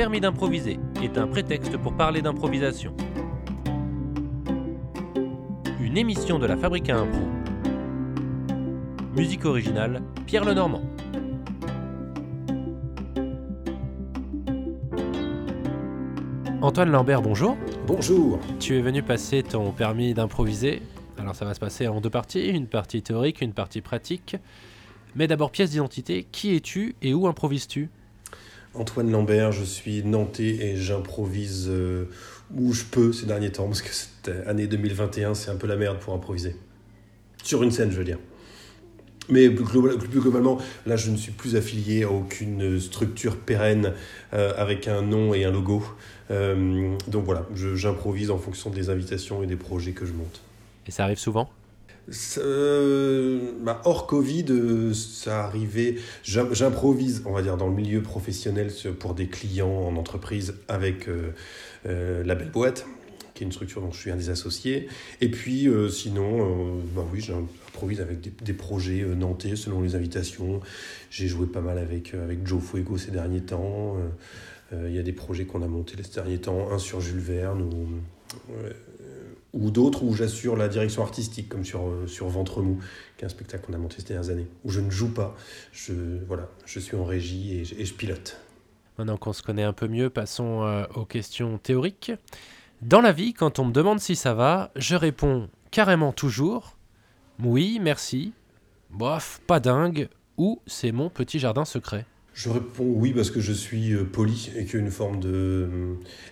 permis d'improviser est un prétexte pour parler d'improvisation. Une émission de la Fabrique à Impro. Musique originale, Pierre Lenormand. Antoine Lambert, bonjour. Bonjour. Tu es venu passer ton permis d'improviser. Alors ça va se passer en deux parties, une partie théorique, une partie pratique. Mais d'abord pièce d'identité, qui es-tu et où improvises-tu? Antoine Lambert, je suis nantais et j'improvise euh, où je peux ces derniers temps, parce que cette année 2021, c'est un peu la merde pour improviser. Sur une scène, je veux dire. Mais plus, global- plus globalement, là, je ne suis plus affilié à aucune structure pérenne euh, avec un nom et un logo. Euh, donc voilà, j'improvise en fonction des invitations et des projets que je monte. Et ça arrive souvent? Euh, bah, hors Covid, euh, ça arrivait. j'im- J'improvise, on va dire, dans le milieu professionnel pour des clients en entreprise avec euh, la Belle Boîte, qui est une structure dont je suis un des associés. Et puis, sinon, bah oui, j'improvise avec des, projets nantais selon les invitations. J'ai joué pas mal avec, avec Joe Fuego ces derniers temps. Il y a des projets qu'on a montés ces derniers temps, un sur Jules Verne ou, ou d'autres où j'assure la direction artistique, comme sur, euh, sur Ventre Mou, qui est un spectacle qu'on a monté ces dernières années, où je ne joue pas, je, voilà, je suis en régie et, je- pilote. Maintenant qu'on se connaît un peu mieux, passons euh, aux questions théoriques. Dans la vie, quand on me demande si ça va, je réponds carrément toujours oui, merci, bof, pas dingue, ou c'est mon petit jardin secret. Je réponds oui parce que je suis euh, poli et qu'il forme de...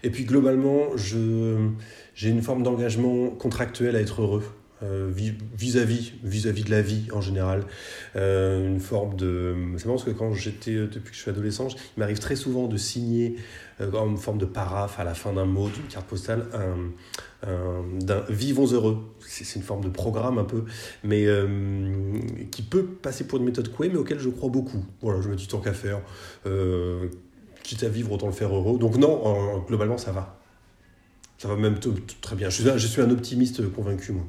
Et puis globalement, j'ai une forme d'engagement contractuel à être heureux. Euh, vis- vis-à-vis vis-à-vis de la vie en général. Euh, une forme de c'est marrant parce que quand j'étais euh, depuis que je suis adolescent il m'arrive très souvent de signer en forme de paraphe à la fin d'un mot d'une carte postale un, un- d'un vivons heureux c'est une forme de programme un peu mais qui peut passer pour une méthode couée mais auquel je crois beaucoup. Voilà je me dis tant qu'à faire euh, quitte à vivre autant le faire heureux. Donc non globalement ça va. Ça va même très bien. Je suis je suis un optimiste convaincu moi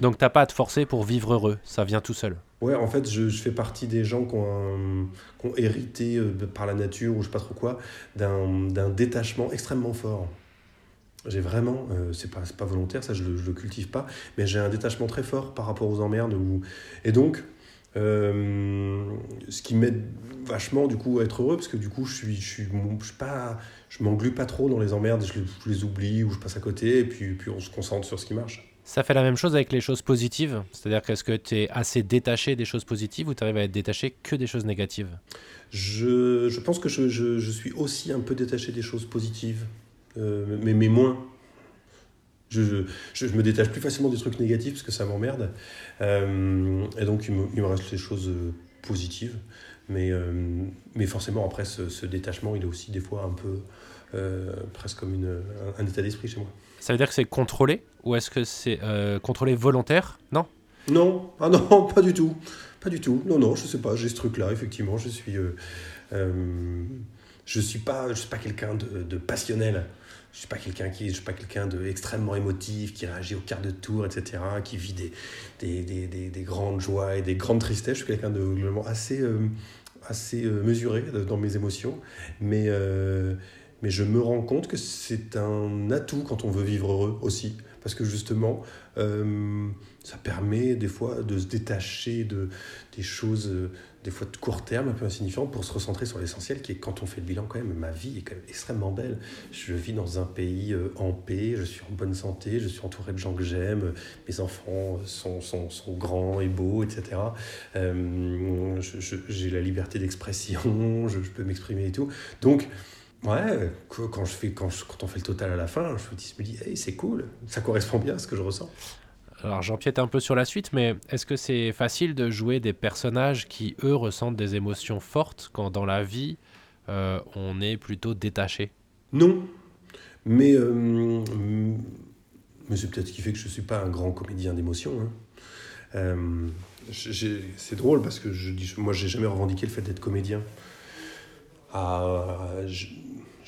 Donc t'as pas à te forcer pour vivre heureux, ça vient tout seul. Ouais, en fait, je, fais partie des gens qui ont, hérité euh, par la nature ou je sais pas trop quoi d'un détachement extrêmement fort. J'ai vraiment, euh, c'est pas, pas volontaire, ça je le, le cultive pas, mais j'ai un détachement très fort par rapport aux emmerdes. Et donc, euh, ce qui m'aide vachement du coup à être heureux, parce que du coup, je suis, je suis pas, je m'englue pas trop dans les emmerdes, je les, je les oublie ou je passe à côté, et puis, puis on se concentre sur ce qui marche. Ça fait la même chose avec les choses positives, c'est-à-dire qu'est-ce que tu es assez détaché des choses positives ou tu arrives à être détaché que des choses négatives? Je, je pense que je, je, je suis aussi un peu détaché des choses positives, euh, mais, mais moins. Je, je, je me détache plus facilement des trucs négatifs parce que ça m'emmerde. Euh, et donc, il me, il me reste les choses euh, positives. Mais, euh, mais forcément, après, ce, ce détachement, il est aussi des fois un peu euh, presque comme une, un, un état d'esprit chez moi. Ça veut dire que c'est contrôlé? Ou est-ce que c'est euh, contrôlé volontaire? Non? Non, ah non, pas du tout. Pas du tout. Non, non, je sais pas, j'ai ce truc-là, effectivement. Je suis. Euh, euh, je suis pas, pas quelqu'un de, passionnel. Je suis suis pas quelqu'un de extrêmement émotif, qui réagit au quart de tour, etc., qui vit des, des, des, des, des grandes joies et des grandes tristesses. Je suis quelqu'un de globalement assez, assez mesuré dans mes émotions, mais mais je me rends compte que c'est un atout quand on veut vivre heureux aussi, parce que justement, euh, ça permet des fois de se détacher de, des choses, euh, des fois de court terme, un peu insignifiantes, pour se recentrer sur l'essentiel, qui est quand on fait le bilan quand même, ma vie est quand même extrêmement belle. Je vis dans un pays euh, en paix, je suis en bonne santé, je suis entouré de gens que j'aime, mes enfants sont, sont, sont grands et beaux, etc. J'ai la liberté d'expression, je, je peux m'exprimer et tout. Donc, Ouais, quand, je fais, quand, je- quand on fait le total à la fin, je me dis, hey, c'est cool, ça correspond bien à ce que je ressens. Alors j'empiète un peu sur la suite, mais est-ce que c'est facile de jouer des personnages qui, eux, ressentent des émotions fortes quand dans la vie, euh, on est plutôt détaché? Non, mais, euh, mais c'est peut-être ce qui fait que je ne suis pas un grand comédien d'émotion. hein. Euh, c'est drôle parce que je dis, moi, j'ai jamais revendiqué le fait d'être comédien. Ah,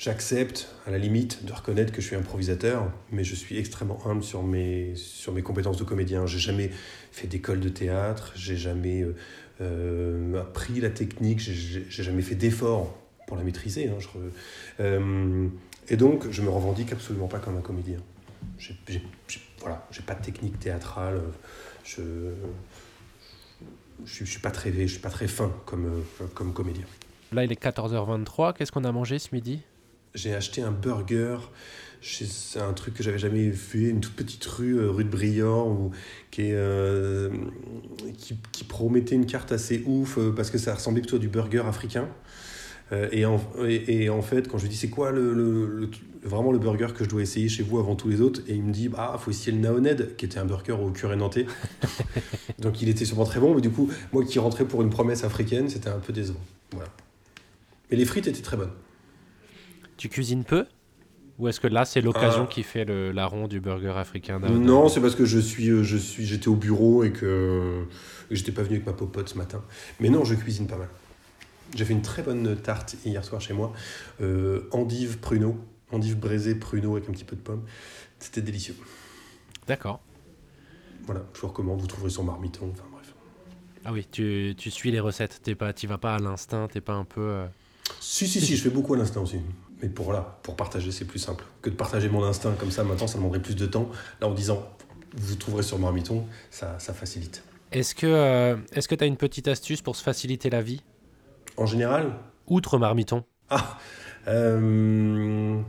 J'accepte, à la limite, de reconnaître que je suis improvisateur, mais je suis extrêmement humble sur mes, sur mes compétences de comédien. J'ai jamais fait d'école de théâtre, j'ai jamais euh, euh, appris la technique, j'ai- jamais fait d'efforts pour la maîtriser. hein, euh, et donc, je me revendique absolument pas comme un comédien. J'ai, j'ai- j'ai- voilà, j'ai pas de technique théâtrale. Je, je, suis- pas très, je suis pas très fin comme, comme comédien. Là, il est 14h23. Qu'est-ce qu'on a mangé ce midi? J'ai acheté un burger. C'est un truc que j'avais jamais fait, une toute petite rue, euh, rue de Briand, où, euh, qui, promettait une carte assez ouf euh, parce que ça ressemblait plutôt à du burger africain. Et, en, fait, quand je lui dis c'est quoi le, vraiment le burger que je dois essayer chez vous avant tous les autres, et il me dit ah faut essayer le Naoned qui était un burger au curé nantais. Donc il était sûrement très bon, mais du coup moi qui rentrais pour une promesse africaine, c'était un peu décevant. Voilà. Mais les frites étaient très bonnes. Tu cuisines peu Ou est-ce que là, c'est l'occasion Euh. qui fait le larron du burger africain Non, c'est parce que je suis, euh, je suis, j'étais au bureau et que, que j'étais pas venu avec ma popote ce matin. Mais non, je cuisine pas mal. J'ai fait une très bonne tarte hier soir chez moi, euh, endive pruneau, endive braisée pruneau avec un petit peu de pomme. C'était délicieux. D'accord. Voilà, je vous recommande. Vous trouverez sur Marmiton. Enfin bref. Ah oui, tu, tu suis les recettes. T'es pas, t'y vas pas à l'instinct. T'es pas un peu. euh, Si, si, si, je fais beaucoup à l'instinct aussi. Mais pour voilà, pour partager, c'est plus simple que de partager mon instinct comme ça. Maintenant, ça demanderait plus de temps. Là, en disant, vous trouverez sur Marmiton, ça, ça facilite. Est-ce que, euh, est-ce que t'as une petite astuce pour se faciliter la vie? En général, Outre Marmiton. Ah euh,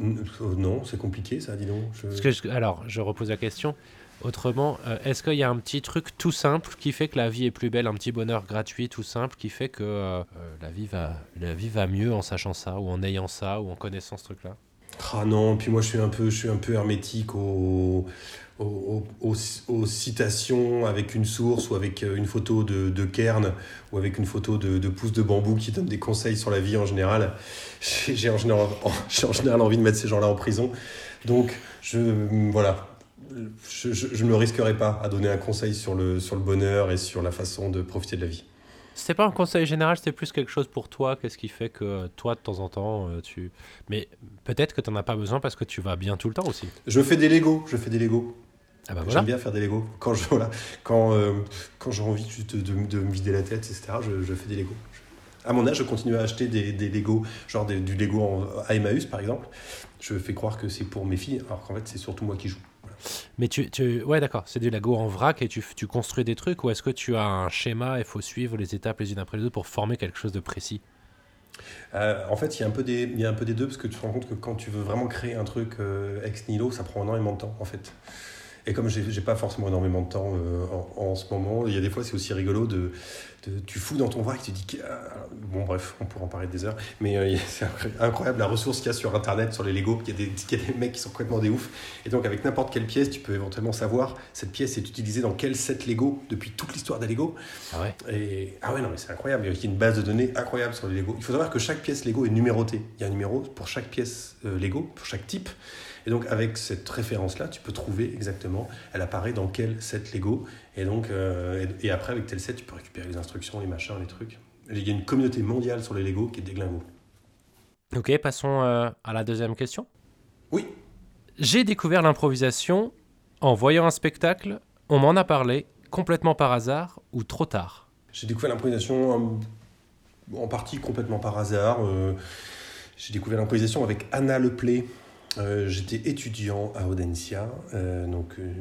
n- Non, c'est compliqué ça, dis donc. Je- Parce que je- alors, je repose la question. Autrement, euh, est-ce qu'il y a un petit truc tout simple qui fait que la vie est plus belle, un petit bonheur gratuit tout simple qui fait que euh, euh, la, vie va, la vie va mieux en sachant ça, ou en ayant ça, ou en connaissant ce truc-là? Ah non, puis moi je suis un peu, je suis un peu hermétique aux, aux, citations avec une source ou avec une photo de, de Kern ou avec une photo de, de de bambou qui donne des conseils sur la vie en général. J'ai en général, j'ai en général envie de mettre ces gens-là en prison. Donc, je, voilà, je, ne me risquerai pas à donner un conseil sur le, sur le bonheur et sur la façon de profiter de la vie. C'était pas un conseil général, c'était plus quelque chose pour toi. Qu'est-ce qui fait que euh, toi, de temps en temps, euh, tu. Mais peut-être que t'en as pas besoin parce que tu vas bien tout le temps aussi. Je fais des Legos, je fais des Legos. Ah bah voilà. J'aime bien faire des Legos. Quand je voilà, quand euh, quand j'ai envie juste de, de, de me vider la tête, etc. Je, je fais des Legos. À mon âge, je continue à acheter des, des Legos, genre des- du Lego en, à Emmaüs par exemple. Je fais croire que c'est pour mes filles, alors qu'en fait c'est surtout moi qui joue. Mais tu, tu... ouais, d'accord, c'est du Lego en vrac et tu, construis des trucs ou est-ce que tu as un schéma et faut suivre les étapes les unes après les autres pour former quelque chose de précis? Euh, en fait, il y, a un peu des, il deux, parce que tu te rends compte que quand tu veux vraiment créer un truc euh, ex nihilo, ça prend énormément de temps, en fait. Et comme j'ai pas forcément énormément de temps euh, en, en ce moment, il y a des fois, c'est aussi rigolo de, de- Tu fous dans ton vrac, tu te dis. que- ah, Bon, bref, on pourra en parler des heures, mais euh, c'est incroyable- la ressource qu'il y a sur Internet, sur les Lego, qu'il y, a des- qu'il y a des mecs qui sont complètement des oufs. Et donc, avec n'importe quelle pièce, tu peux éventuellement savoir cette pièce est utilisée dans quel set Lego depuis toute l'histoire des Lego. Ah ouais? Et, ah ouais, non, mais c'est incroyable. Il y a une base de données incroyable sur les Lego. Il faut savoir que chaque pièce Lego est numérotée. Il y a un numéro pour chaque pièce euh, Lego, pour chaque type. Et donc, avec cette référence-là, tu peux trouver exactement, elle apparaît dans quel set Lego. Et donc, euh, et, et après, avec tel set, tu peux récupérer les instructions, les machins, les trucs. Et Il y a une communauté mondiale sur les Lego qui est déglingo. Ok, passons euh, à la deuxième question. Oui. J'ai découvert l'improvisation en voyant un spectacle, on m'en a parlé, complètement par hasard ou trop tard. J'ai découvert l'improvisation en, en partie complètement par hasard. Euh, j'ai découvert l'improvisation avec Anna Leplay. Euh, J'étais étudiant à Audencia, euh, donc euh,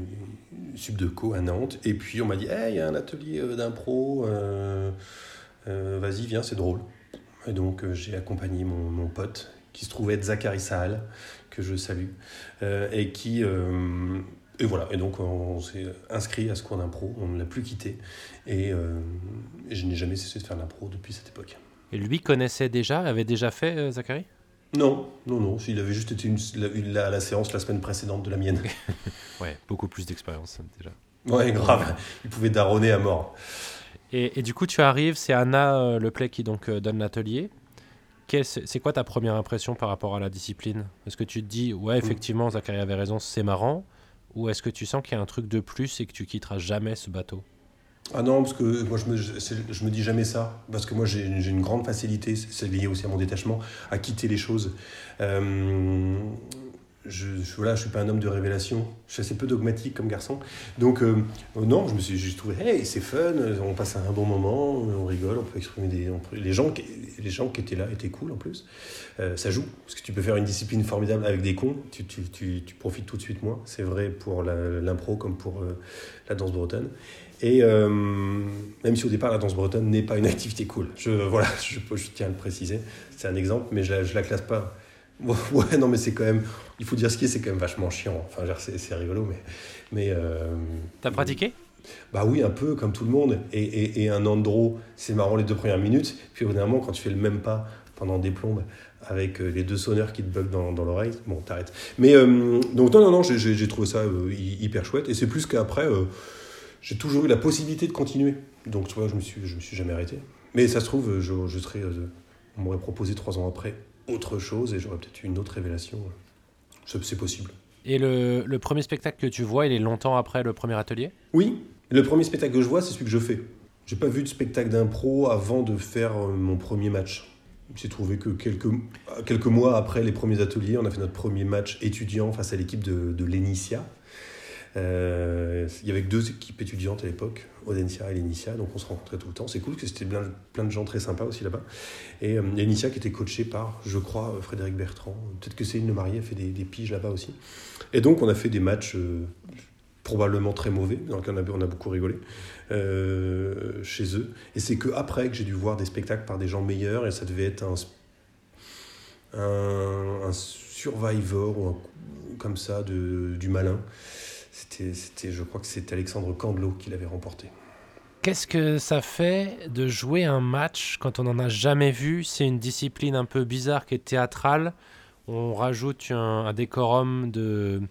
subdeco à Nantes. Et puis on m'a dit il y a un atelier euh, d'impro, euh, vas-y, viens, c'est drôle. Et donc j'ai accompagné mon, mon pote qui se trouvait être Zachary Sahal, que je salue, et qui. et voilà, et donc on s'est inscrit à ce cours d'impro, on ne l'a plus quitté, et, et je n'ai jamais cessé de faire l'impro depuis cette époque. Et lui connaissait déjà, avait déjà fait Zachary? Non, non, non, il avait juste été une, la, la, la séance la semaine précédente de la mienne. Ouais, beaucoup plus d'expérience déjà. Ouais, grave, il pouvait daronner à mort. Et, et du coup, tu arrives, c'est Anna euh, Leplay qui donc euh, donne l'atelier. Quelle- C'est c'est quoi ta première impression par rapport à la discipline? Est-ce que tu te dis, ouais, effectivement, Zachary avait raison, c'est marrant? Ou est-ce que tu sens qu'il y a un truc de plus et que tu quitteras jamais ce bateau? Ah non, parce que moi je me, je, me dis jamais ça, parce que moi j'ai une grande facilité, c'est lié aussi à mon détachement, à quitter les choses. Euh, je, je, voilà, je suis pas un homme de révélation. Je suis assez peu dogmatique comme garçon. Donc, euh, non, je me suis juste trouvé, hey, c'est fun, on passe un bon moment, on rigole, on peut exprimer des. Les, gens qui, les gens qui étaient là étaient cool en plus. Euh, ça joue, parce que tu peux faire une discipline formidable avec des cons, tu, tu, tu, tu profites tout de suite moins. C'est vrai pour l'impro comme pour la danse bretonne. Et euh, même si au départ la danse bretonne n'est pas une activité cool, je, voilà, je, je tiens à le préciser, c'est un exemple, mais je la, je la classe pas. Ouais, non, mais c'est quand même, il faut dire ce qui est, c'est quand même vachement chiant. Enfin, c'est rigolo, mais. mais euh, T'as pratiqué? Bah oui, un peu comme tout le monde. Et, et, et un andro, c'est marrant les deux premières minutes. Puis au moment, quand tu fais le même pas pendant des plombes avec euh, les deux sonneurs qui te bug dans, dans l'oreille, bon, t'arrêtes. Mais euh, donc, non, non, non, j'ai- trouvé ça euh, hy- hyper chouette. Et c'est plus qu'après, euh, j'ai toujours eu la possibilité de continuer. Donc, tu vois, je me suis, je me suis jamais arrêté. Mais ça se trouve, je, je serais. euh, on m'aurait proposé trois ans après autre chose et j'aurais peut-être eu une autre révélation. C'est possible. Et le, le premier spectacle que tu vois, il est longtemps après le premier atelier? Oui, le premier spectacle que je vois, c'est celui que je fais. J'ai pas vu de spectacle d'impro avant de faire euh, mon premier match. J'ai trouvé que quelques, quelques mois après les premiers ateliers, on a fait notre premier match étudiant face à l'équipe de, de l'Enicia. Euh, il y avait deux équipes étudiantes à l'époque, Audencia et l'Enicia, donc on se rencontrait tout le temps. C'est cool parce que c'était plein, de gens très sympas aussi là-bas. Et euh, qui était coaché par, je crois, Frédéric Bertrand. Peut-être que Céline Le Marié a fait des, des piges là-bas aussi. Et donc on a fait des matchs euh, probablement très mauvais, dans lesquels on a, on a beaucoup rigolé euh, chez eux. Et c'est que après que j'ai dû voir des spectacles par des gens meilleurs, et ça devait être un, un, un survivor ou un, comme ça de, du malin. C'était, je crois que c'est Alexandre Candelot qui l'avait remporté. Qu'est-ce que ça fait de jouer un match quand on n'en a jamais vu? C'est une discipline un peu bizarre qui est théâtrale. On rajoute un, décorum de,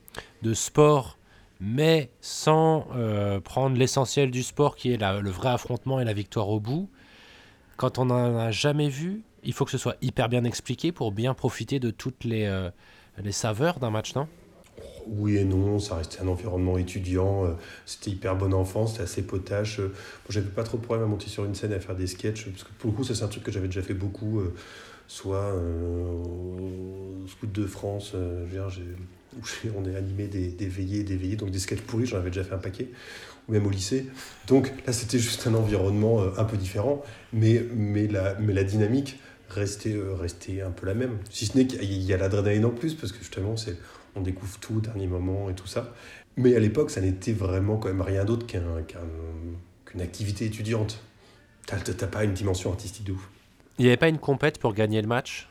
sport, mais sans euh, prendre l'essentiel du sport qui est le vrai affrontement et la victoire au bout. Quand on n'en a jamais vu, il faut que ce soit hyper bien expliqué pour bien profiter de toutes les, euh, les saveurs d'un match, non? Oui et non, ça restait un environnement étudiant, euh, c'était hyper bon enfant, c'était assez potache. euh, j'avais pas trop de problème à monter sur une scène et à faire des sketchs, parce que pour le coup, ça c'est un truc que j'avais déjà fait beaucoup, euh, soit euh, au Scout de France, je où on est animé des, des veillées, des veillées, donc des sketchs pourris, j'en avais déjà fait un paquet, ou même au lycée. Donc là, c'était juste un environnement un peu différent, mais, mais, la, mais la dynamique restait, restait un peu la même. Si ce n'est qu'il y a l'adrénaline en plus, parce que justement, c'est on découvre tout au dernier moment et tout ça. Mais à l'époque, ça n'était vraiment quand même rien d'autre qu'un, qu'un- qu'une activité étudiante. T'as pas une dimension artistique de ouf. Il n'y avait pas une compète pour gagner le match?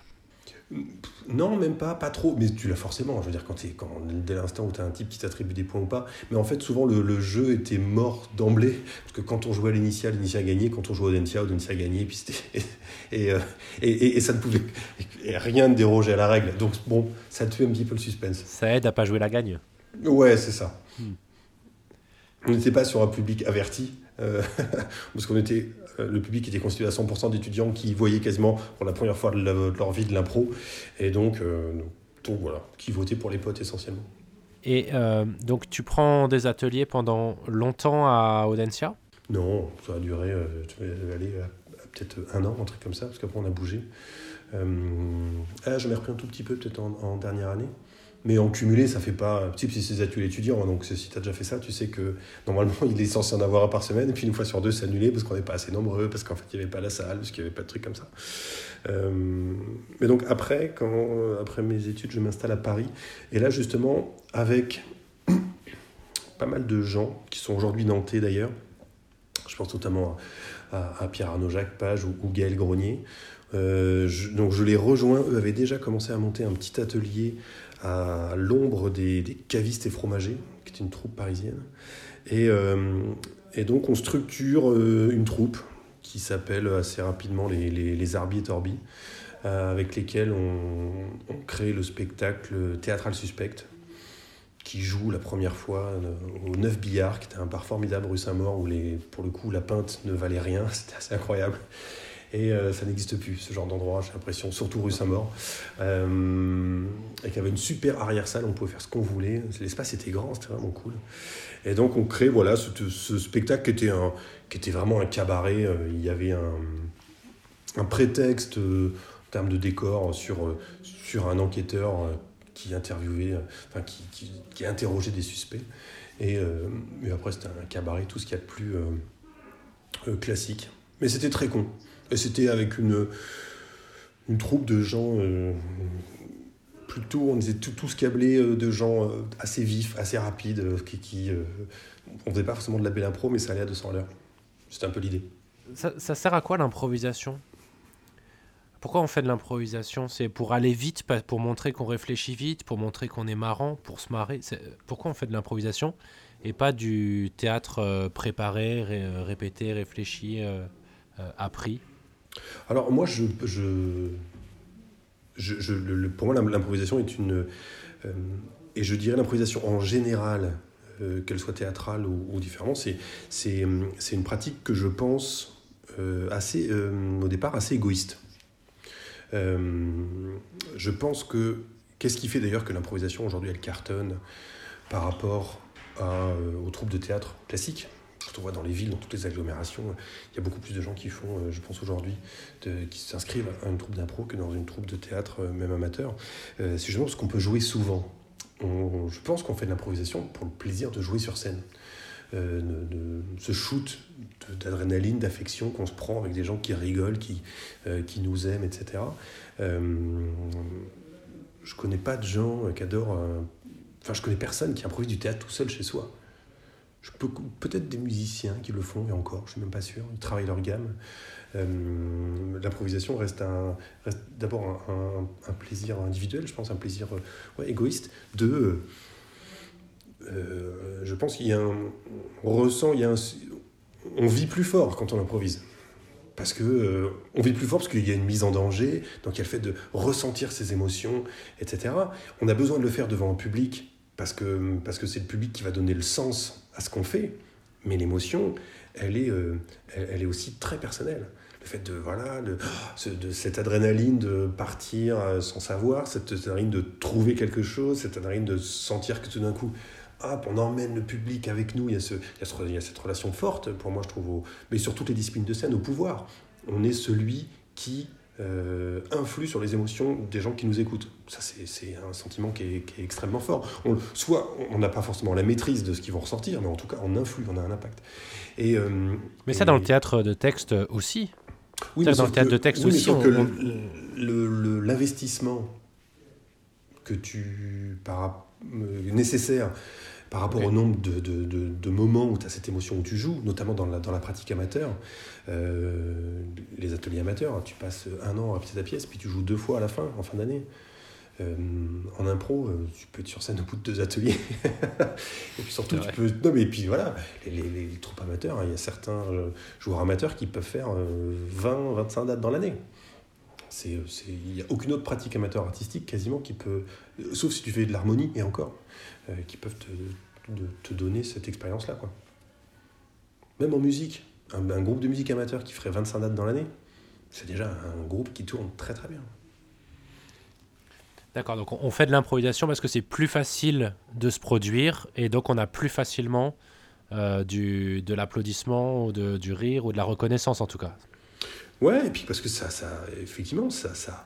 Non, même pas, pas trop. Mais tu l'as forcément. Je veux dire, quand t'es, quand, dès l'instant où tu as un type qui t'attribue des points ou pas. Mais en fait, souvent, le, le jeu était mort d'emblée. Parce que quand on jouait à l'initial, l'initial a gagné. Quand on jouait au Dentia, Dentia. Et, puis c'était, et, euh, et, et- et ça ne pouvait rien ne déroger à la règle. Donc, bon, ça tuait un petit peu le suspense. Ça aide à pas jouer la gagne. Ouais, c'est ça. Hmm. On n'était pas sur un public averti, euh, parce qu'on était, euh, le public était constitué à 100% d'étudiants qui voyaient quasiment pour la première fois de, la- de leur vie de l'impro, et donc, euh, donc voilà, qui votaient pour les potes essentiellement. Et euh, donc tu prends des ateliers pendant longtemps à Audencia? Non, ça a duré, tu vas aller peut-être un an, un truc comme ça, parce qu'après on a bougé. Ah, j'en ai repris un tout petit peu, peut-être en, en dernière année. Mais en cumulé, ça fait pas. Tu sais, c'est des ateliers étudiants, hein, donc si tu as déjà fait ça, tu sais que normalement il est censé en avoir un par semaine, et puis une fois sur deux, c'est annulé parce qu'on n'est pas assez nombreux, parce qu'en fait il n'y avait pas la salle, parce qu'il n'y avait pas de trucs comme ça. Euh, mais donc après, quand, après mes études, je m'installe à Paris, et là justement, avec pas mal de gens qui sont aujourd'hui nantais d'ailleurs, je pense notamment à, à Pierre Arnaud Jacques Page ou, ou Gaël Grenier. Euh, donc je les rejoins, eux avaient déjà commencé à monter un petit atelier à l'ombre des, des cavistes et fromagers, qui est une troupe parisienne. Et, euh, et donc on structure euh, une troupe qui s'appelle assez rapidement les, les, les Arbi et Torbi, euh, avec lesquels on, crée le spectacle Théâtral Suspect, qui joue la première fois au 9 Billard, qui était un bar formidable rue Saint-Maur, où les, pour le coup la pinte ne valait rien, c'était assez incroyable. Et euh, ça n'existe plus, ce genre d'endroit, j'ai l'impression, surtout rue Saint-Maur. Euh, et qui avait une super arrière-salle, on pouvait faire ce qu'on voulait. L'espace était grand, c'était vraiment cool. Et donc on crée voilà, ce, ce spectacle qui était, un, qui était vraiment un cabaret. Euh, Il y avait un, un prétexte euh, en termes de décor sur, sur un enquêteur qui interviewait, enfin, qui, qui, qui interrogeait des suspects. Et, et après, c'était un cabaret, tout ce qu'il y a de plus classique. Mais c'était très con. Et c'était avec une, une troupe de gens plutôt, on était tous câblés de gens assez vifs, assez rapides, qui, qui on faisait pas forcément de la belle impro, mais ça allait à 200 à l'heure. C'était un peu l'idée. Ça, sert à quoi l'improvisation? Pourquoi on fait de l'improvisation? C'est pour aller vite, pour montrer qu'on réfléchit vite, pour montrer qu'on est marrant, pour se marrer? Pourquoi on fait de l'improvisation et pas du théâtre euh, préparé, répété, réfléchi, euh, euh, appris? Alors moi, je, je, je, le, pour moi, l'improvisation est une... et je dirais l'improvisation en général, euh, qu'elle soit théâtrale ou, ou différemment, c'est une pratique que je pense euh, assez, euh, au départ assez égoïste. je pense que qu'est-ce qui fait d'ailleurs que l'improvisation aujourd'hui elle cartonne par rapport aux troupes de théâtre classiques quand on voit dans les villes, dans toutes les agglomérations, il y a beaucoup plus de gens qui font, je pense aujourd'hui, qui s'inscrivent à une troupe d'impro que dans une troupe de théâtre, même amateur. c'est justement parce qu'on peut jouer souvent je pense qu'on fait de l'improvisation pour le plaisir de jouer sur scène. Euh, de, ce shoot d'adrénaline, d'affection qu'on se prend avec des gens qui rigolent, qui, euh, qui nous aiment, etc. Euh, je connais pas de gens qui adorent. Enfin, je connais personne qui improvise du théâtre tout seul chez soi. Peut-être des musiciens qui le font, et encore, je suis même pas sûr. Ils travaillent leur gamme. Euh, l'improvisation reste, d'abord un, plaisir individuel, je pense, un plaisir euh, égoïste. De, euh, je pense qu'il y a on ressent, il y a on vit plus fort quand on improvise. Parce que on vit plus fort parce qu'il y a une mise en danger, donc il y a le fait de ressentir ses émotions, etc. On a besoin de le faire devant un public parce que parce que c'est le public qui va donner le sens à ce qu'on fait. Mais l'émotion, elle est, elle, elle, est aussi très personnelle fait de voilà de cette adrénaline de partir euh, sans savoir, cette adrénaline de trouver quelque chose, cette adrénaline de sentir que tout d'un coup, hop, on emmène le public avec nous. Il y a, ce, il y a, cette relation forte, pour moi, je trouve, mais sur toutes les disciplines de scène, au pouvoir. On est celui qui euh, influe sur les émotions des gens qui nous écoutent. Ça, c'est un sentiment qui est, qui est extrêmement fort. On, soit on n'a pas forcément la maîtrise de ce qu'ils vont ressortir, mais en tout cas, on influe, on a un impact. Et, euh, mais ça, dans le théâtre de texte aussi oui, dans le théâtre de texte aussi. que l'investissement que tu par, euh, nécessaire par rapport au nombre de, de, de, moments où tu as cette émotion où tu joues, notamment dans la, dans la pratique amateur, euh, les ateliers amateurs, hein, tu passes un an à pièce à pièce, puis tu joues deux fois à la fin, en fin d'année. Euh, en impro, euh, tu peux être sur scène au bout de deux ateliers. et puis surtout, tu peux. Non, mais puis voilà, les, les, les troupes amateurs, hein, il y a certains joueurs amateurs qui peuvent faire 20, 25 dates dans l'année. Il n'y a aucune autre pratique amateur artistique quasiment qui peut, sauf si tu fais de l'harmonie et encore, qui peuvent te, de, te donner cette expérience-là. quoi. Même en musique, un, un, groupe de musique amateur qui ferait 25 dates dans l'année, c'est déjà un groupe qui tourne très très bien. D'accord, donc on fait de l'improvisation parce que c'est plus facile de se produire et donc on a plus facilement euh, du, de l'applaudissement ou de, du rire ou de la reconnaissance en tout cas. Ouais, et puis parce que ça, ça effectivement, ça, ça,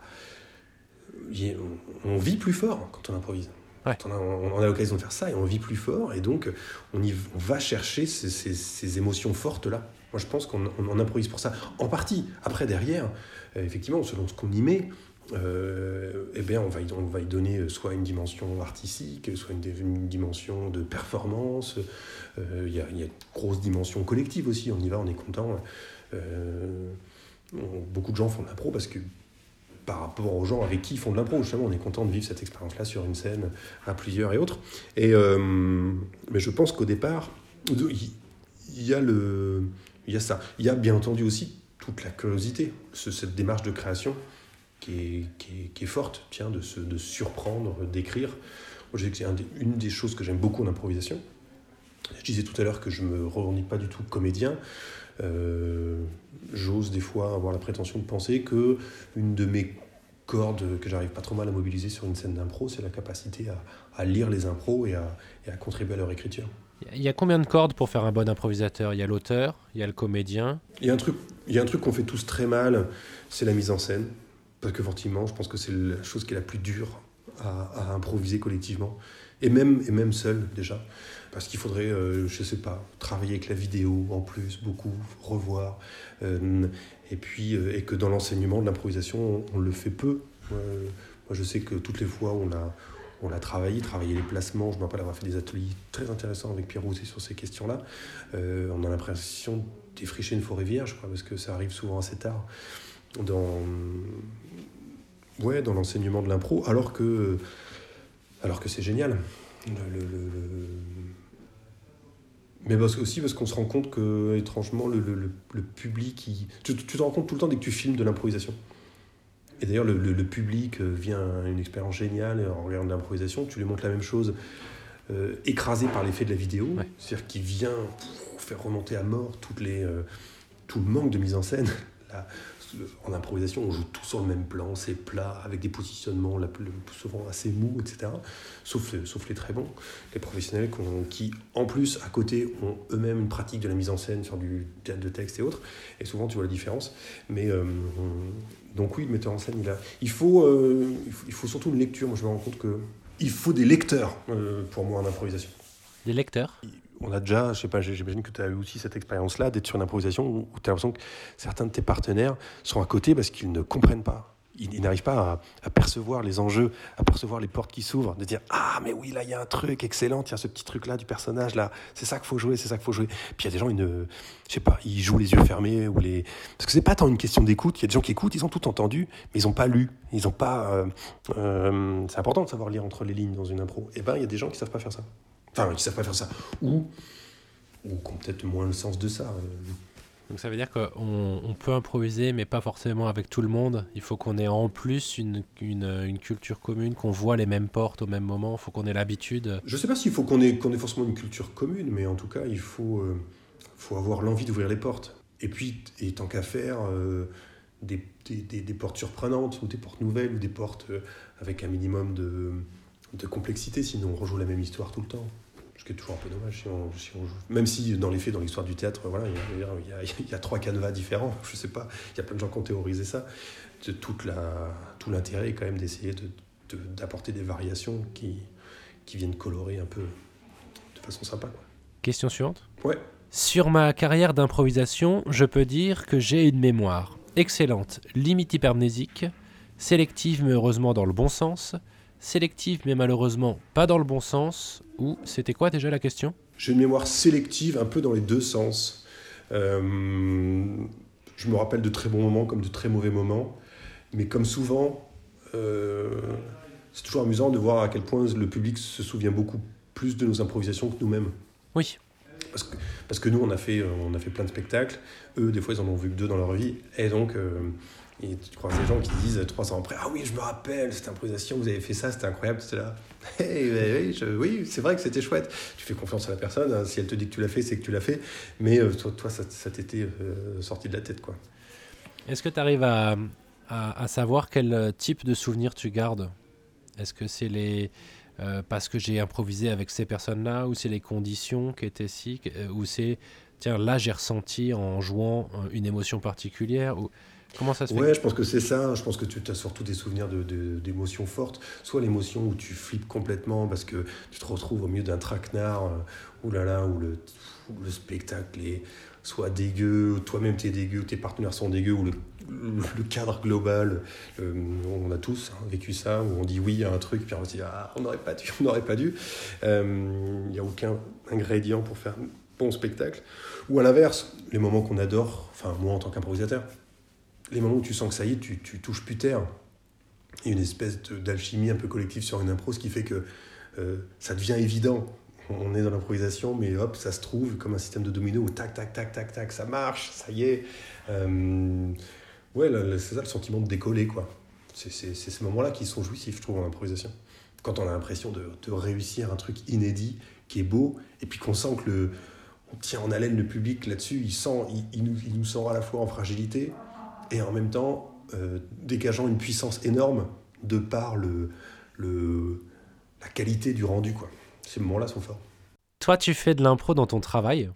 on vit plus fort quand on improvise. On a, on a l'occasion de faire ça et on vit plus fort et donc on, y, va chercher ces, émotions fortes là. Moi je pense qu'on on, improvise pour ça. En partie. Après derrière, euh, effectivement, selon ce qu'on y met, euh, eh bien, on, va y, donner soit une dimension artistique, soit une, dimension de performance. Euh, il y, a, y, a, une grosse dimension collective aussi. On y va, on est content. Euh, beaucoup de gens font de l'impro parce que par rapport aux gens avec qui ils font de l'impro, justement, on est content de vivre cette expérience-là sur une scène à plusieurs et autres. Et, mais je pense qu'au départ, il y, a le, il y a ça. Il y a bien entendu aussi toute la curiosité, cette démarche de création qui est, qui est, forte, tiens, de se de surprendre, d'écrire. Moi, c'est une des choses que j'aime beaucoup en improvisation. Je disais tout à l'heure que je me revendique pas du tout comédien. Euh, J'ose des fois avoir la prétention de penser que une de mes cordes que j'arrive pas trop mal à mobiliser sur une scène d'impro, c'est la capacité à, à, lire les impros et à, et à contribuer à leur écriture. Il y a combien de cordes pour faire un bon improvisateur? Il y a l'auteur, il y a le comédien. Il y a un truc, il y a un truc qu'on fait tous très mal, c'est la mise en scène. Parce que effectivement, je pense que c'est la chose qui est la plus dure à, à improviser collectivement, et même, et même seul déjà. Parce qu'il faudrait, euh, je sais pas, travailler avec la vidéo en plus, beaucoup, revoir. euh, et puis, euh, et que dans l'enseignement de l'improvisation, on, le fait peu. Moi, je sais que toutes les fois on a, on travaillé, travaillé les placements, je me rappelle avoir fait des ateliers très intéressants avec Pierre Rousset sur ces questions-là. On a l'impression de défricher une forêt vierge, quoi, parce que ça arrive souvent assez tard dans, ouais, dans l'enseignement de l'impro, alors que, alors que c'est génial. Le- Mais parce, aussi parce qu'on se rend compte que, étrangement, le, le- le- le public, il- tu, tu te rends compte tout le temps dès que tu filmes de l'improvisation. Et d'ailleurs, le, public euh, vient à une expérience géniale en regardant de l'improvisation. Tu lui montres la même chose, euh, écrasé par l'effet de la vidéo, Ouais. c'est-à-dire qui vient pff, faire remonter à mort toutes les, euh, tout le manque de mise en scène. en improvisation, on joue tout sur le même plan, c'est plat, avec des positionnements la plus, souvent assez mous, etc. Sauf, les- sauf les très bons, les professionnels qui, en plus, à côté, ont eux-mêmes une pratique de la mise en scène sur du théâtre de texte et autres. Et souvent, tu vois la différence. Mais euh, on- donc oui, le metteur en scène, il, a, il, faut, euh, il, faut, il faut surtout une lecture. Moi, je me rends compte que il faut des lecteurs euh, pour moi en improvisation. Des lecteurs? On a déjà, je sais pas, j'imagine que tu as eu aussi cette expérience-là d'être sur une improvisation où tu as l'impression que certains de tes partenaires sont à côté parce qu'ils ne comprennent pas. Ils, n'arrivent pas à, percevoir les enjeux, à percevoir les portes qui s'ouvrent, de dire Ah, mais oui, là, il y a un truc excellent, il y a ce petit truc-là du personnage, là, c'est ça qu'il faut jouer, c'est ça qu'il faut jouer. Puis il y a des gens, ils ne, je sais pas, ils jouent les yeux fermés, ou les... parce que c'est pas tant une question d'écoute, il y a des gens qui écoutent, ils ont tout entendu, mais ils n'ont pas lu, ils ont pas. euh, euh, c'est important de savoir lire entre les lignes dans une impro. Et ben, il y a des gens qui savent pas faire ça. Enfin, qui savent pas faire ça. Ou, ou qui ont peut-être moins le sens de ça. euh. Donc ça veut dire qu'on on peut improviser, mais pas forcément avec tout le monde. Il faut qu'on ait en plus une, une, une culture commune, qu'on voit les mêmes portes au même moment. Il faut qu'on ait l'habitude. Je sais pas s'il faut qu'on ait, qu'on ait forcément une culture commune, mais en tout cas, il faut, euh, faut avoir l'envie d'ouvrir les portes. Et puis, et tant qu'à faire, euh, des, des, des- des portes surprenantes, ou des portes nouvelles, ou des portes euh, avec un minimum de, de complexité, sinon on rejoue la même histoire tout le temps. Ce qui est toujours un peu dommage si on, si on joue. Même si, dans les faits, dans l'histoire du théâtre, voilà, il y a, il y, a, il y a trois canevas différents, je sais pas, il y a plein de gens qui ont théorisé ça. Toute la, tout l'intérêt est quand même d'essayer de, de- d'apporter des variations qui, qui viennent colorer un peu de façon sympa. Quoi. Question suivante. Ouais. Sur ma carrière d'improvisation, je peux dire que j'ai une mémoire excellente, limite hypermnésique, sélective mais heureusement dans le bon sens, sélective mais malheureusement pas dans le bon sens, ou c'était quoi déjà la question? J'ai une mémoire sélective un peu dans les deux sens. Euh, je me rappelle de très bons moments comme de très mauvais moments, mais comme souvent, euh, c'est toujours amusant de voir à quel point le public se souvient beaucoup plus de nos improvisations que nous-mêmes. Oui, Parce que, parce que nous, on a, fait, euh, on a fait plein de spectacles. Eux, des fois, ils en ont vu que deux dans leur vie. Et donc, euh, et tu croises des gens qui disent trois ans après Ah oui, je me rappelle, cette improvisation, vous avez fait ça, c'était incroyable. C'était là. Oui, c'est vrai que c'était chouette. Tu fais confiance à la personne. hein. Si elle te dit que tu l'as fait, c'est que tu l'as fait. Mais euh, toi, ça, t'était euh, sorti de la tête. quoi. Est-ce que tu arrives à, à- savoir quel euh, type de souvenir tu gardes? Est-ce que c'est les parce que j'ai improvisé avec ces personnes-là, ou c'est les conditions qui étaient si, ou c'est tiens là j'ai ressenti en jouant une émotion particulière, comment ça se fait Ouais, je pense que c'est ça. Je pense que tu as surtout des souvenirs de- de- d'émotions fortes. Soit l'émotion où tu flippes complètement parce que tu te retrouves au milieu d'un traquenard, euh, oulala, où le, spectacle est soit dégueu, ou toi-même t'es dégueu, ou tes partenaires sont dégueux, ou le, cadre global. euh, on a tous hein, vécu ça, où on dit oui à un truc, puis on se dit ah, on n'aurait pas dû, on n'aurait pas dû. Euh, Il n'y a aucun ingrédient pour faire un bon spectacle. Ou à l'inverse, les moments qu'on adore, enfin moi en tant qu'improvisateur, les moments où tu sens que ça y est, tu, tu touches plus terre. Il y a une espèce d'alchimie un peu collective sur une impro, ce qui fait que euh, ça devient évident. On est dans l'improvisation, mais hop, ça se trouve comme un système de domino où tac, tac, tac, tac, tac, ça marche, ça y est. Euh, ouais, c'est ça le sentiment de décoller, quoi. C'est ces moments-là qui sont jouissifs, je trouve, en improvisation. Quand on a l'impression de, de réussir un truc inédit, qui est beau, et puis qu'on sent que le, on tient en haleine le public là-dessus, il, il nous, il nous sent à la fois en fragilité, et en même temps euh, dégageant une puissance énorme de par le, le, la qualité du rendu. Quoi. Ces moments-là sont forts. Toi, tu fais de l'impro dans ton travail.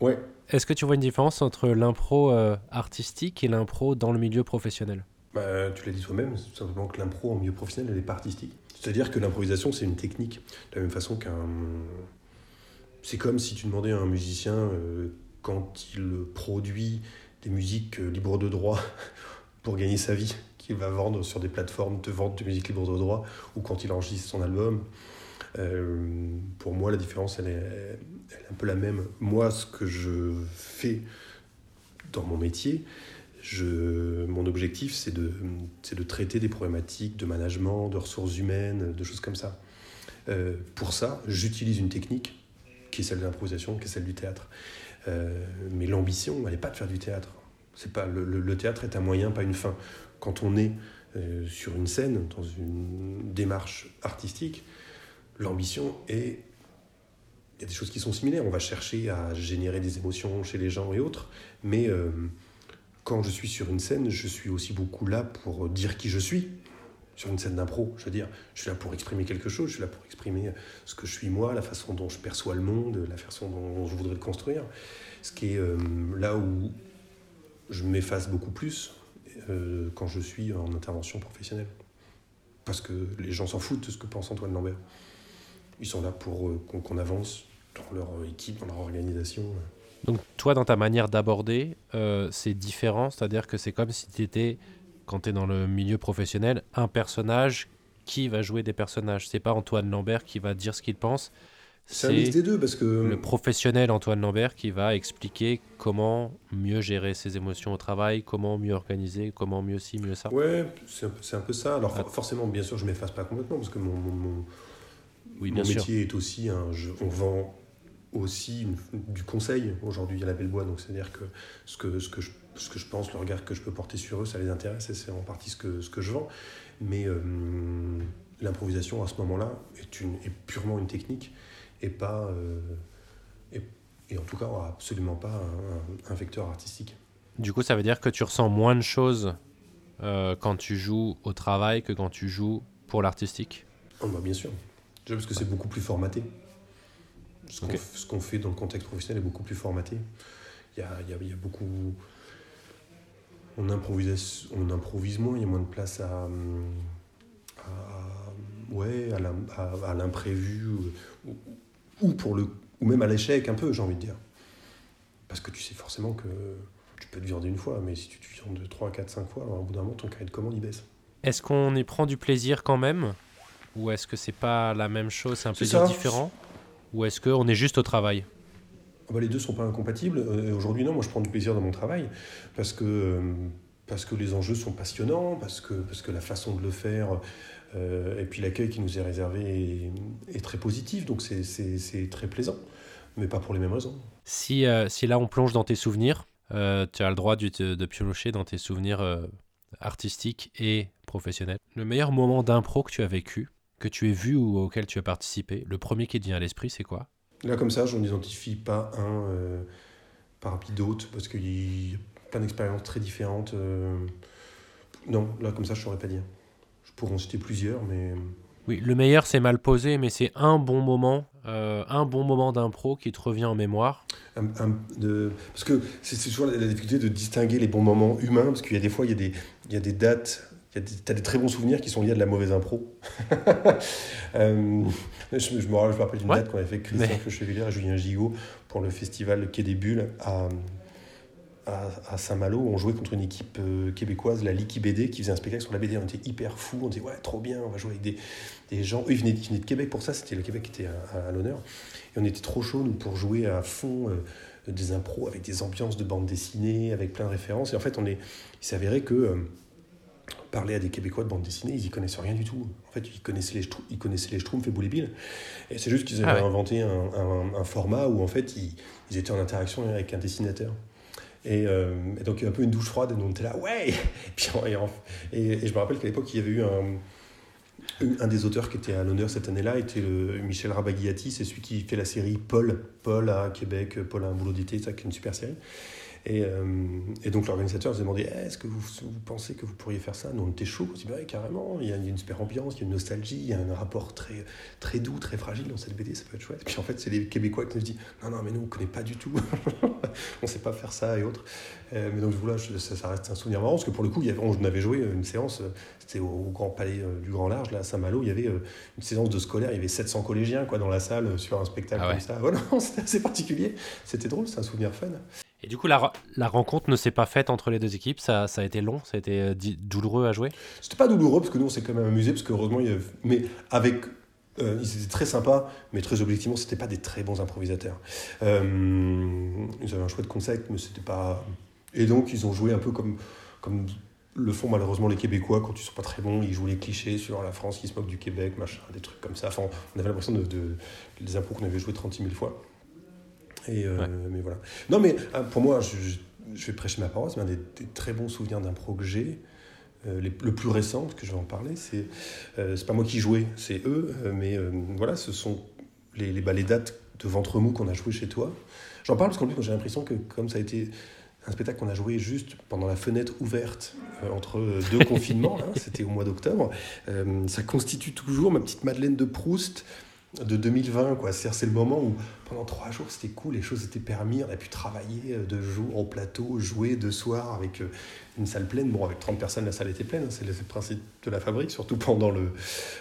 Ouais. Est-ce que tu vois une différence entre l'impro euh, artistique et l'impro dans le milieu professionnel? Bah, tu l'as dit toi-même, c'est tout simplement que l'impro en milieu professionnel, elle n'est pas artistique. C'est-à-dire que l'improvisation, c'est une technique. De la même façon qu'un. C'est comme si tu demandais à un musicien, euh, quand il produit des musiques euh, libres de droit pour gagner sa vie, qu'il va vendre sur des plateformes de vente de musique libre de droit, ou quand il enregistre son album. Euh, pour moi, la différence, elle est, un peu la même. Moi, ce que je fais dans mon métier, mon objectif, c'est de, traiter des problématiques de management, de ressources humaines, de choses comme ça. Euh, pour ça, j'utilise une technique qui est celle de l'improvisation, qui est celle du théâtre. Mais l'ambition, elle n'est pas de faire du théâtre. C'est pas le, le, théâtre est un moyen, pas une fin. Quand on est euh, sur une scène, dans une démarche artistique, l'ambition est il y a des choses qui sont similaires. On va chercher à générer des émotions chez les gens et autres, mais quand je suis sur une scène, je suis aussi beaucoup là pour dire qui je suis. Sur une scène d'impro, je veux dire, je suis là pour exprimer quelque chose, je suis là pour exprimer ce que je suis moi, la façon dont je perçois le monde, la façon dont je voudrais le construire. Ce qui est euh, là où je m'efface beaucoup plus euh, quand je suis en intervention professionnelle. Parce que les gens s'en foutent de ce que pense Antoine Lambert. Ils sont là pour euh, qu'on avance dans leur équipe, dans leur organisation. Donc toi, dans ta manière d'aborder, euh, c'est différent, c'est-à-dire que c'est comme si tu étais, quand tu es dans le milieu professionnel, un personnage qui va jouer des personnages. C'est pas Antoine Lambert qui va dire ce qu'il pense. C'est un mix des deux parce que... Le professionnel Antoine Lambert qui va expliquer comment mieux gérer ses émotions au travail, comment mieux organiser, comment mieux ci, mieux ça. Ouais, c'est un, un, peu ça. Alors ah. forcément, bien sûr, je m'efface pas complètement parce que mon, mon, oui, mon métier est aussi un... on vend aussi du conseil aujourd'hui à la Belle Bois. Donc, c'est-à-dire que ce, que, ce, que je, ce que je pense, le regard que je peux porter sur eux, ça les intéresse et c'est en partie ce que, ce que je vends. Mais euh, l'improvisation à ce moment-là est, une, est purement une technique et pas. Euh, et, et, en tout cas, absolument pas un, un, vecteur artistique. Du coup, ça veut dire que tu ressens moins de choses euh, quand tu joues au travail que quand tu joues pour l'artistique? Oh, bah, Bien sûr. Déjà parce que c'est beaucoup plus formaté. Ce qu'on fait dans le contexte professionnel est beaucoup plus formaté. Il y a, y a, y a beaucoup. On improvise, on improvise moins, il y a moins de place à, à ouais, à l'imprévu ou, ou, pour le, ou même à l'échec un peu, j'ai envie de dire. Parce que tu sais forcément que tu peux te viander une fois, mais si tu te viandes 3, 4, 5 fois, alors au bout d'un moment, ton carré de commande, il baisse. Est-ce qu'on y prend du plaisir quand même? Ou est-ce que c'est pas la même chose, c'est un plaisir différent? Ou est-ce qu'on est juste au travail? Ah bah, Les deux ne sont pas incompatibles. Euh, aujourd'hui, non, moi je prends du plaisir dans mon travail parce que, euh, parce que les enjeux sont passionnants, parce que, parce que la façon de le faire et puis l'accueil qui nous est réservé est, très positif. Donc c'est très plaisant, mais pas pour les mêmes raisons. Si, si là on plonge dans tes souvenirs, tu as le droit de, de piocher dans tes souvenirs artistiques et professionnels. Le meilleur moment d'impro que tu as vécu, que tu aies vu ou auquel tu as participé, le premier qui te vient à l'esprit, c'est quoi? Là, comme ça, je n'identifie pas un euh, parmi d'autres, parce qu'il y a plein d'expériences très différentes. Euh. Non, là, comme ça, je ne saurais pas dire. Pourrais en citer plusieurs, mais... Oui, le meilleur, c'est mal posé, mais c'est un bon moment, euh, un bon moment d'impro qui te revient en mémoire. de, parce que c'est toujours la, difficulté de distinguer les bons moments humains, parce qu'il y a des fois, il y a des, il y a des dates tu as des très bons souvenirs qui sont liés à de la mauvaise impro. euh, je, je, me rappelle d'une date qu'on avait fait avec Christian Mais... et Julien Gigot pour le festival Quai des Bulles à, à, Saint-Malo. On jouait contre une équipe euh, québécoise, la Liki BD, qui faisait un spectacle sur la BD. On était hyper fous. On disait, ouais, trop bien, on va jouer avec des, des gens. Eux, ils venaient, ils venaient, de Québec pour ça. C'était le Québec qui était à, à, l'honneur. Et on était trop chauds, nous, pour jouer à fond. Euh, des impros avec des ambiances de bande dessinée, avec plein de références. Et en fait, on est, il s'avérait que euh, parler à des Québécois de bande dessinée, ils y connaissaient rien du tout. En fait, ils connaissaient les, ils connaissaient les Schtroumpfs et Boule. Et c'est juste qu'ils avaient ah inventé un, un, un, format où, en fait, ils, ils, étaient en interaction avec un dessinateur. Et, euh, et donc, un peu une douche froide, et nous, on était là, ouais puis, et, je me rappelle qu'à l'époque, il y avait eu un, un des auteurs qui était à l'honneur cette année-là, était le Michel Rabagliati, c'est celui qui fait la série Paul, Paul à Québec, Paul a un boulot d'été, ça, qui est une super série. Et, euh, et donc l'organisateur s'est demandé Eh, est-ce que vous, vous pensez que vous pourriez faire ça? Nous, on était chaud. On s'est dit bah, ouais, carrément, il y a une super ambiance, il y a une nostalgie, il y a un rapport très, très doux, très fragile dans cette BD, ça peut être chouette. Puis en fait, c'est les Québécois qui nous disent non, non, mais nous, on ne connaît pas du tout. on ne sait pas faire ça et autres. Euh, mais donc voilà, je- ça, ça reste un souvenir marrant parce que pour le coup, il y avait, on avait joué une séance, c'était au, au Grand Palais euh, du Grand Large, là, à Saint-Malo, il y avait euh, une séance de scolaire, il y avait 700 collégiens quoi, dans la salle euh, sur un spectacle Ah ouais. comme ça. Voilà, c'était assez particulier. C'était drôle, c'est un souvenir fun. Et du coup, la, rencontre ne s'est pas faite entre les deux équipes. Ça, a été long, ça a été euh, douloureux à jouer. C'était pas douloureux parce que nous on s'est quand même amusé parce que heureusement il y avait... mais avec euh, ils étaient très sympas mais très objectivement c'était pas des très bons improvisateurs. Euh, ils avaient un chouette concept mais c'était pas et donc ils ont joué un peu comme comme le font malheureusement les Québécois quand ils sont pas très bons ils jouent les clichés sur la France qui se moque du Québec machin des trucs comme ça. Enfin on avait l'impression de, de des impros qu'on avait joué 36 000 fois. Et euh, Ouais. mais voilà. Non mais euh, pour moi je, je- vais prêcher ma parole c'est un des, des très bons souvenirs d'impro que j'ai. Euh, les- le plus récent, que je vais en parler, c'est euh, c'est pas moi qui jouais, c'est eux, euh, mais voilà, ce sont les, les, bah, les dates de ventre mou qu'on a joué chez toi. J'en parle parce qu'en plus, j'ai l'impression que comme ça a été un spectacle qu'on a joué juste pendant la fenêtre ouverte euh, entre deux confinements, là, c'était au mois d'octobre, euh, ça constitue toujours ma petite Madeleine de Proust de 2020 quoi c'est c'est le moment où pendant trois jours c'était cool les choses étaient permis on a pu travailler euh, de jour au plateau jouer de soir avec euh, une salle pleine bon avec 30 personnes la salle était pleine hein, c'est le principe de la fabrique surtout pendant le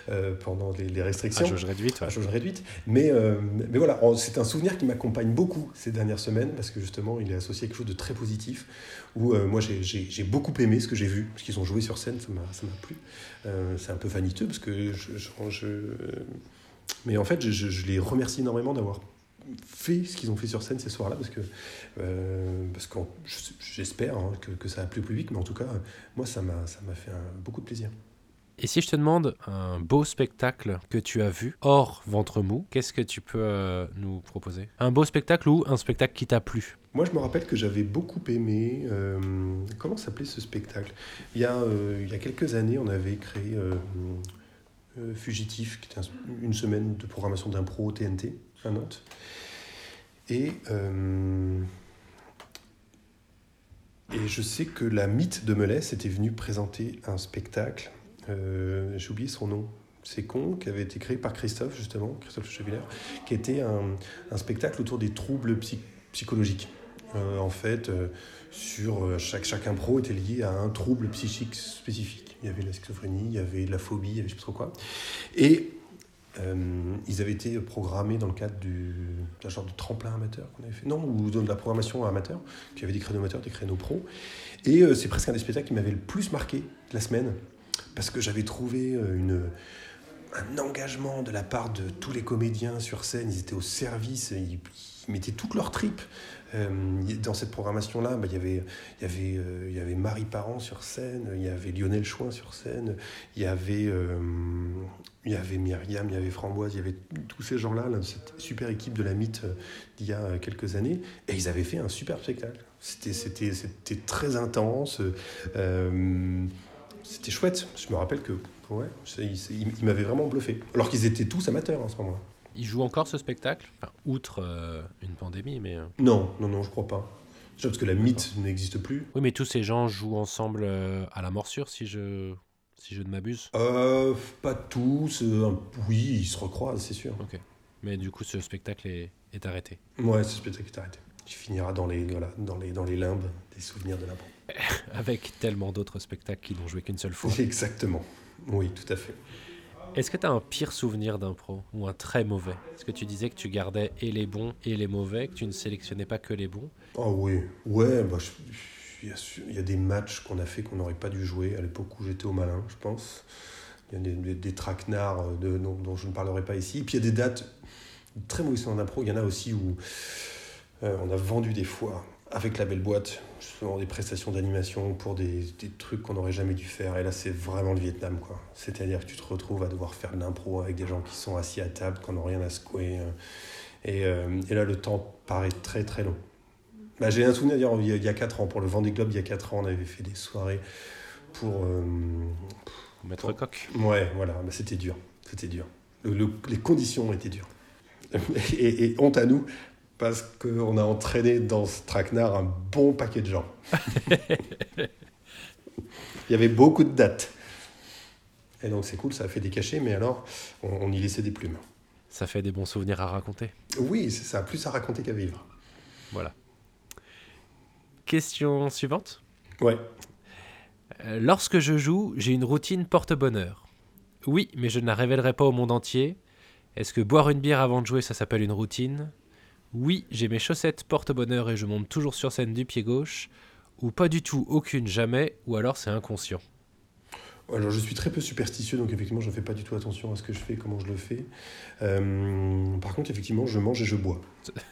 euh, pendant les, les À restrictions jauge réduite, ouais. à jauge réduite. Mais, euh, mais voilà, en- c'est un souvenir qui m'accompagne beaucoup ces dernières semaines parce que justement, il est associé à quelque chose de très positif où euh, moi j'ai- j'ai j'ai beaucoup aimé ce que j'ai vu, ce qu'ils ont joué sur scène, ça m'a ça m'a plu. C'est un peu vaniteux parce que je. je- je- mais en fait, je, je- je les remercie énormément d'avoir fait ce qu'ils ont fait sur scène ces soirs-là parce que euh, parce que j'espère hein, que, que ça a plu au public mais en tout cas moi ça m'a ça m'a fait un- beaucoup de plaisir. Et si je te demande un beau spectacle que tu as vu hors ventre mou, qu'est-ce que tu peux euh, nous proposer? Un beau spectacle ou un spectacle qui t'a plu? Moi, je me rappelle que j'avais beaucoup aimé. euh, comment s'appelait ce spectacle? Il y, a, euh, il y a quelques années, on avait créé euh, Fugitif, qui était un- une semaine de programmation d'impro TNT à Nantes. Et, euh, et je sais que la mythe de Melès était venue présenter un spectacle. euh, J'ai oublié son nom. C'est con, qui avait été créé par Christophe, justement, Christophe Chevillère, qui était un, spectacle autour des troubles psy- psychologiques. Euh, en fait, euh, sur euh, chaque, chaque impro était lié à un trouble psychique spécifique. Il y avait la schizophrénie, il y avait de la phobie, il y avait je sais pas trop quoi. Et euh, ils avaient été programmés dans le cadre du, d'un genre de tremplin amateur qu'on avait fait. Non, ou de la programmation amateur, qui avait des créneaux amateurs, des créneaux pro. Et c'est presque un des spectacles qui m'avait le plus marqué de la semaine, parce que j'avais trouvé une, un engagement de la part de tous les comédiens sur scène. Ils étaient au service, ils, ils mettaient toute leur tripe. Euh, dans cette programmation-là, bah, il y avait, y, avait, euh, il y avait Marie Parent sur scène, il y avait Lionel Chouin sur scène, il y avait, euh, y avait Myriam, il y avait Framboise, il y avait tous ces gens-là, là, cette super équipe de la mythe euh, d'il y a euh, quelques années, et ils avaient fait un super spectacle. C'était, très intense, euh, c'était chouette. Je me rappelle que ouais, ils, m'avaient vraiment bluffé. Alors qu'ils étaient tous amateurs en ce moment-là. Il joue encore ce spectacle? Enfin, Outre euh, une pandémie, mais... euh, Non, non, non, je crois pas. Déjà parce que la mythe n'existe plus. Oui, mais tous ces gens jouent ensemble euh, à la morsure, si je, si je ne m'abuse. Euh, pas tous. oui, ils se recroisent, c'est sûr. Mais du coup, ce spectacle est, est arrêté. Ouais, ce spectacle est arrêté. Il finira dans les, voilà, dans les, dans les limbes des souvenirs de l'impro. Avec tellement d'autres spectacles qui n'ont joué qu'une seule fois. Exactement. Oui, tout à fait. Est-ce que tu as un pire souvenir d'impro ou un très mauvais? Est-ce que tu disais que tu gardais et les bons et les mauvais, que tu ne sélectionnais pas que les bons Ah oui, ouais, bah, il y, a des matchs qu'on a fait qu'on n'aurait pas dû jouer à l'époque où j'étais au Malin, je pense. Il y a des, des, traquenards euh, dont je ne parlerai pas ici. Et puis il y a des dates très mauvaises en impro. Il y en a aussi où euh, on a vendu des fois avec la belle boîte, justement des prestations d'animation pour des, des trucs qu'on n'aurait jamais dû faire. Et là, c'est vraiment le Vietnam, quoi. C'est-à-dire que tu te retrouves à devoir faire de l'impro avec des gens qui sont assis à table, qui n'ont rien à secouer. euh. Et, euh, et là, le temps paraît très très long. Bah, J'ai un souvenir, d'ailleurs, il y a- il y a 4 ans, pour le Vendée Globe, il y a 4 ans, on avait fait des soirées pour... euh, Maître Coq Ouais, voilà, bah, c'était dur. C'était dur. Le- le- les conditions étaient dures. Et, et honte à nous, parce qu'on a entraîné dans ce traquenard un bon paquet de gens. Il y avait beaucoup de dates. Et donc c'est cool, ça a fait des cachets, mais alors on, on y laissait des plumes. Ça fait des bons souvenirs à raconter. Oui, c'est ça, plus à raconter qu'à vivre. Voilà. Question suivante. Ouais. Euh, Lorsque je joue, j'ai une routine porte-bonheur. Oui, mais je ne la révélerai pas au monde entier. Est-ce que boire une bière avant de jouer, ça s'appelle une routine? Oui, j'ai mes chaussettes porte-bonheur et je monte toujours sur scène du pied gauche. Ou pas du tout, aucune, jamais, ou alors c'est inconscient. Alors je suis très peu superstitieux, donc effectivement je ne fais pas du tout attention à ce que je fais, comment je le fais. Euh, par contre, effectivement, je mange et je bois.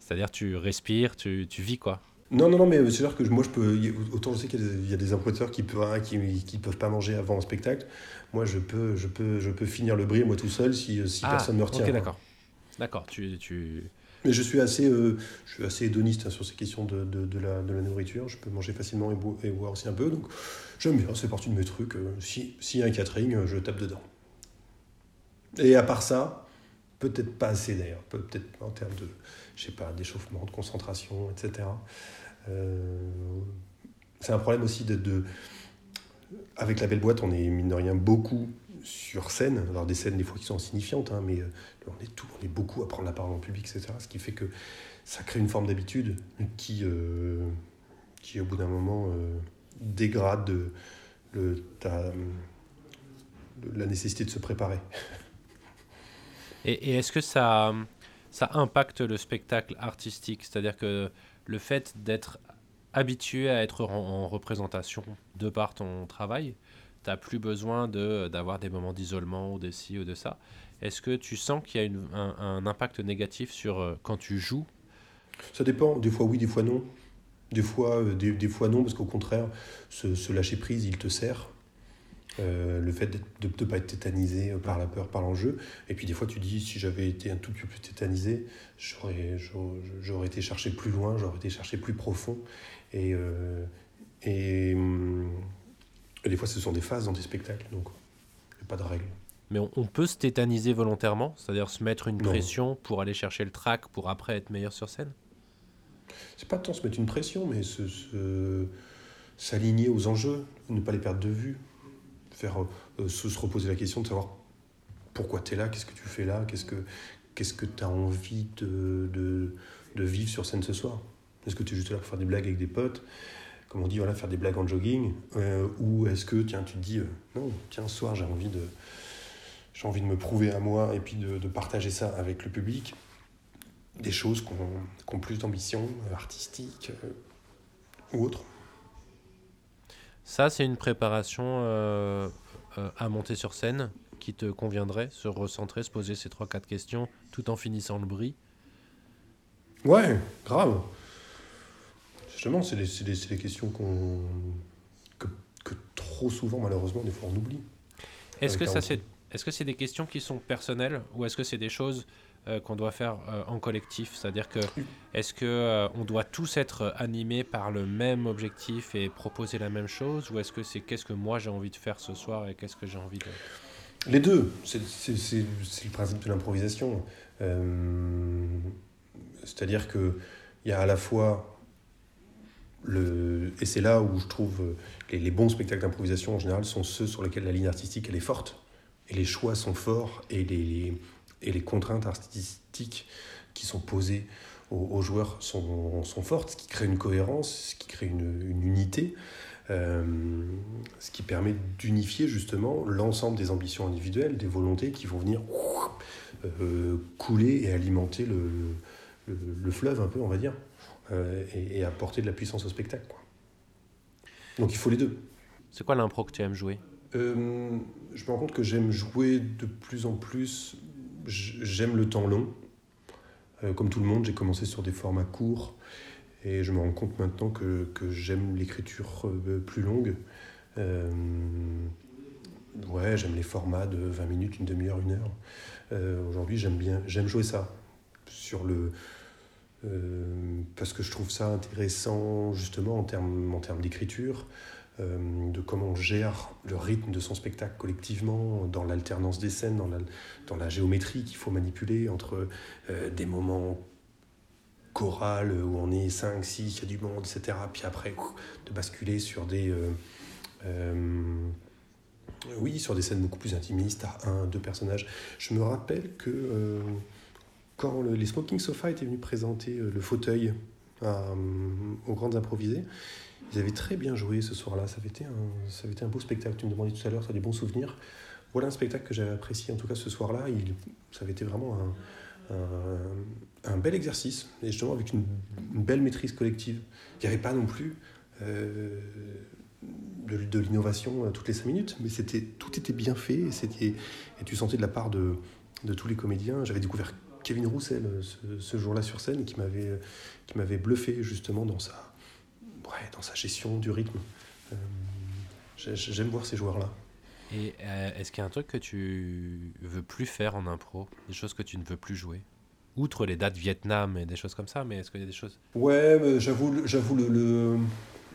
C'est-à-dire tu respires, tu, tu vis quoi. Non, non, non, mais c'est sûr que moi, je peux. Autant je sais qu'il y a des, impositeurs qui peuvent, qui, qui peuvent pas manger avant un spectacle. Moi, je peux, je peux, je peux finir le bris moi tout seul si, si personne ne me retient. Ah, Ok, d'accord. D'accord, tu, tu... Mais je suis assez, euh, je suis assez hédoniste hein, sur ces questions de, de, la, de la nourriture. Je peux manger facilement et, bo- et boire aussi un peu. Donc, j'aime bien, c'est partie de mes trucs. Si- S'il y a un catering, euh, je tape dedans. Et à part ça, peut-être pas assez d'ailleurs. Peut- Peut-être en termes de, je sais pas, d'échauffement, de concentration, etc. Euh, c'est un problème aussi de, de- Avec la belle boîte, on est mine de rien beaucoup sur scène. Alors des scènes des fois qui sont insignifiantes, hein, mais euh, on est, tout, on est beaucoup à prendre la parole en public, etc. Ce qui fait que ça crée une forme d'habitude qui, euh, qui au bout d'un moment, euh, dégrade ta- la nécessité de se préparer. Et, et est-ce que ça, ça impacte le spectacle artistique? C'est-à-dire que le fait d'être habitué à être en, en représentation de par ton travail, tu n'as plus besoin d'avoir des moments d'isolement ou de ci ou de ça. Est-ce que tu sens qu'il y a une- un, impact négatif sur euh, quand tu joues? Ça dépend, des fois oui, des fois non. Des fois, euh, des, des fois non, parce qu'au contraire, ce, lâcher prise, il te sert. Euh, le fait de ne pas être tétanisé par la peur, par l'enjeu. Et puis des fois, tu dis, si j'avais été un tout petit peu plus tétanisé, j'aurais, été chercher plus loin, j'aurais été chercher plus profond. Et, et, hum, et des fois, ce sont des phases dans des spectacles, donc il n'y a pas de règle. Mais on, on peut se tétaniser volontairement, c'est-à-dire se mettre une Non. pression pour aller chercher le track pour après être meilleur sur scène? C'est pas tant se mettre une pression, mais s'aligner aux enjeux, ne pas les perdre de vue, faire euh, se, se reposer la question de savoir pourquoi tu es là, qu'est-ce que tu fais là, qu'est-ce que qu'est-ce que tu as envie de, de, de vivre sur scène ce soir? Est-ce que tu es juste là pour faire des blagues avec des potes, comme on dit, voilà, faire des blagues en jogging, euh, ou est-ce que tiens, tu te dis euh, non, tiens, ce soir j'ai envie de j'ai envie de me prouver à moi et puis de, de partager ça avec le public des choses qui ont, plus d'ambition euh, artistique euh, ou autre. Ça, c'est une préparation à monter sur scène qui te conviendrait, se recentrer, se poser ces 3-4 questions tout en finissant le bris. Ouais, grave. Justement, c'est des, questions qu'on que, que trop souvent, malheureusement, des fois, on oublie. Est-ce que, Avec ça, la c'est, est-ce que c'est des questions qui sont personnelles ou est-ce que c'est des choses euh, qu'on doit faire euh, en collectif? C'est-à-dire que est-ce que euh, on doit tous être animés par le même objectif et proposer la même chose ou est-ce que c'est qu'est-ce que moi j'ai envie de faire ce soir et qu'est-ce que j'ai envie de... Les deux, c'est c'est- c'est- c'est le principe de l'improvisation. Euh, C'est-à-dire que il y a à la fois et c'est là où je trouve euh, les, les bons spectacles d'improvisation en général sont ceux sur lesquels la ligne artistique elle est forte et les choix sont forts et les et les contraintes artistiques qui sont posées aux, joueurs sont, sont fortes, ce qui crée une cohérence, ce qui crée une, une unité. Euh, ce qui permet d'unifier justement l'ensemble des ambitions individuelles, des volontés qui vont venir euh, couler et alimenter le, le, le fleuve un peu, on va dire, euh, et, et apporter de la puissance au spectacle. quoi. Donc il faut les deux. C'est quoi l'impro que tu aimes jouer? Euh, je me rends compte que j'aime jouer de plus en plus. J'aime le temps long. Euh, comme tout le monde, j'ai commencé sur des formats courts. Et je me rends compte maintenant que, que j'aime l'écriture plus longue. Ouais, j'aime les formats de 20 minutes, une demi-heure, une heure. Aujourd'hui, j'aime bien, j'aime jouer ça. Sur le, parce que je trouve ça intéressant justement en termes, en termes d'écriture, euh, de comment on gère le rythme de son spectacle collectivement, dans l'alternance des scènes, dans la, dans la géométrie qu'il faut manipuler entre euh, des moments chorale où on est 5, 6, il y a du monde, etc. Puis après, de basculer sur des. Euh, euh, oui, sur des scènes beaucoup plus intimistes, à un, deux personnages. Je me rappelle que euh, les Smoking Sofa étaient venus présenter le fauteuil aux Grandes Improvisées, ils avaient très bien joué ce soir-là. Ça, avait été un, beau spectacle. Tu me demandais tout à l'heure, ça a des bons souvenirs. Voilà un spectacle que j'avais apprécié, en tout cas ce soir-là. Ça avait été vraiment un, bel exercice, et justement avec une, belle maîtrise collective. Il n'y avait pas non plus euh, de, l'innovation toutes les cinq minutes, mais tout était bien fait, et, tu sentais de la part de, de tous les comédiens. J'avais découvert Kevin Roussel ce, ce jour-là sur scène, qui m'avait, qui m'avait bluffé justement dans sa, ouais, dans sa gestion du rythme. Euh, j'aime voir ces joueurs-là. Et euh, est-ce qu'il y a un truc que tu veux plus faire en impro? Des choses que tu ne veux plus jouer? Outre les dates Vietnam et des choses comme ça, mais est-ce qu'il y a des choses? Ouais, j'avoue, j'avoue le, le,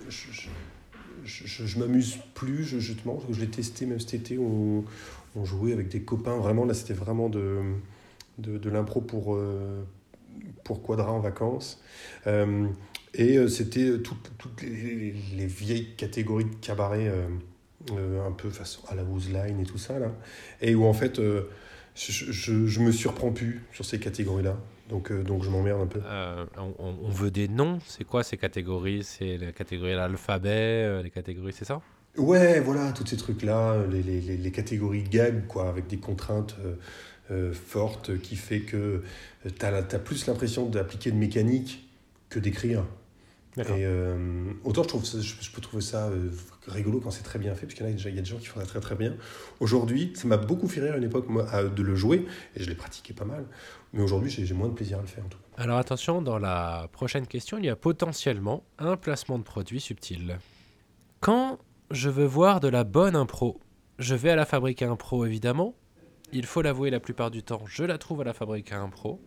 je, je, m'amuse plus, je, justement, je l'ai testé même cet été, on, on, jouait avec des copains, vraiment, là c'était vraiment de, de, de l'impro pour, euh, pour Quadra en vacances. Euh, et c'était toutes, toutes les, les, vieilles catégories de cabaret euh, un peu façon à la Line et tout ça, là, et où en fait, euh, je, je, je, me surprends plus sur ces catégories-là. Donc, euh, donc je m'emmerde un peu. On, on, veut des noms, c'est quoi ces catégories? C'est la catégorie l'alphabet, les catégories, c'est ça? Ouais, voilà, tous ces trucs-là, les, les, les, catégories gag, quoi, avec des contraintes fortes qui fait que tu as, as, plus l'impression d'appliquer de mécanique que d'écrire. Et euh, autant je, trouve je, peux trouver ça euh, rigolo quand c'est très bien fait, parce qu'il y, a, y a des gens qui font ça très très bien. Aujourd'hui, ça m'a beaucoup fait rire à une époque moi, de le jouer, et je l'ai pratiqué pas mal. Mais aujourd'hui, j'ai moins de plaisir à le faire en tout cas. Alors attention, dans la prochaine question, il y a potentiellement un placement de produit subtil. Quand je veux voir de la bonne impro, je vais à la fabrique impro évidemment. Il faut l'avouer, la plupart du temps, je la trouve à la fabrique à impro.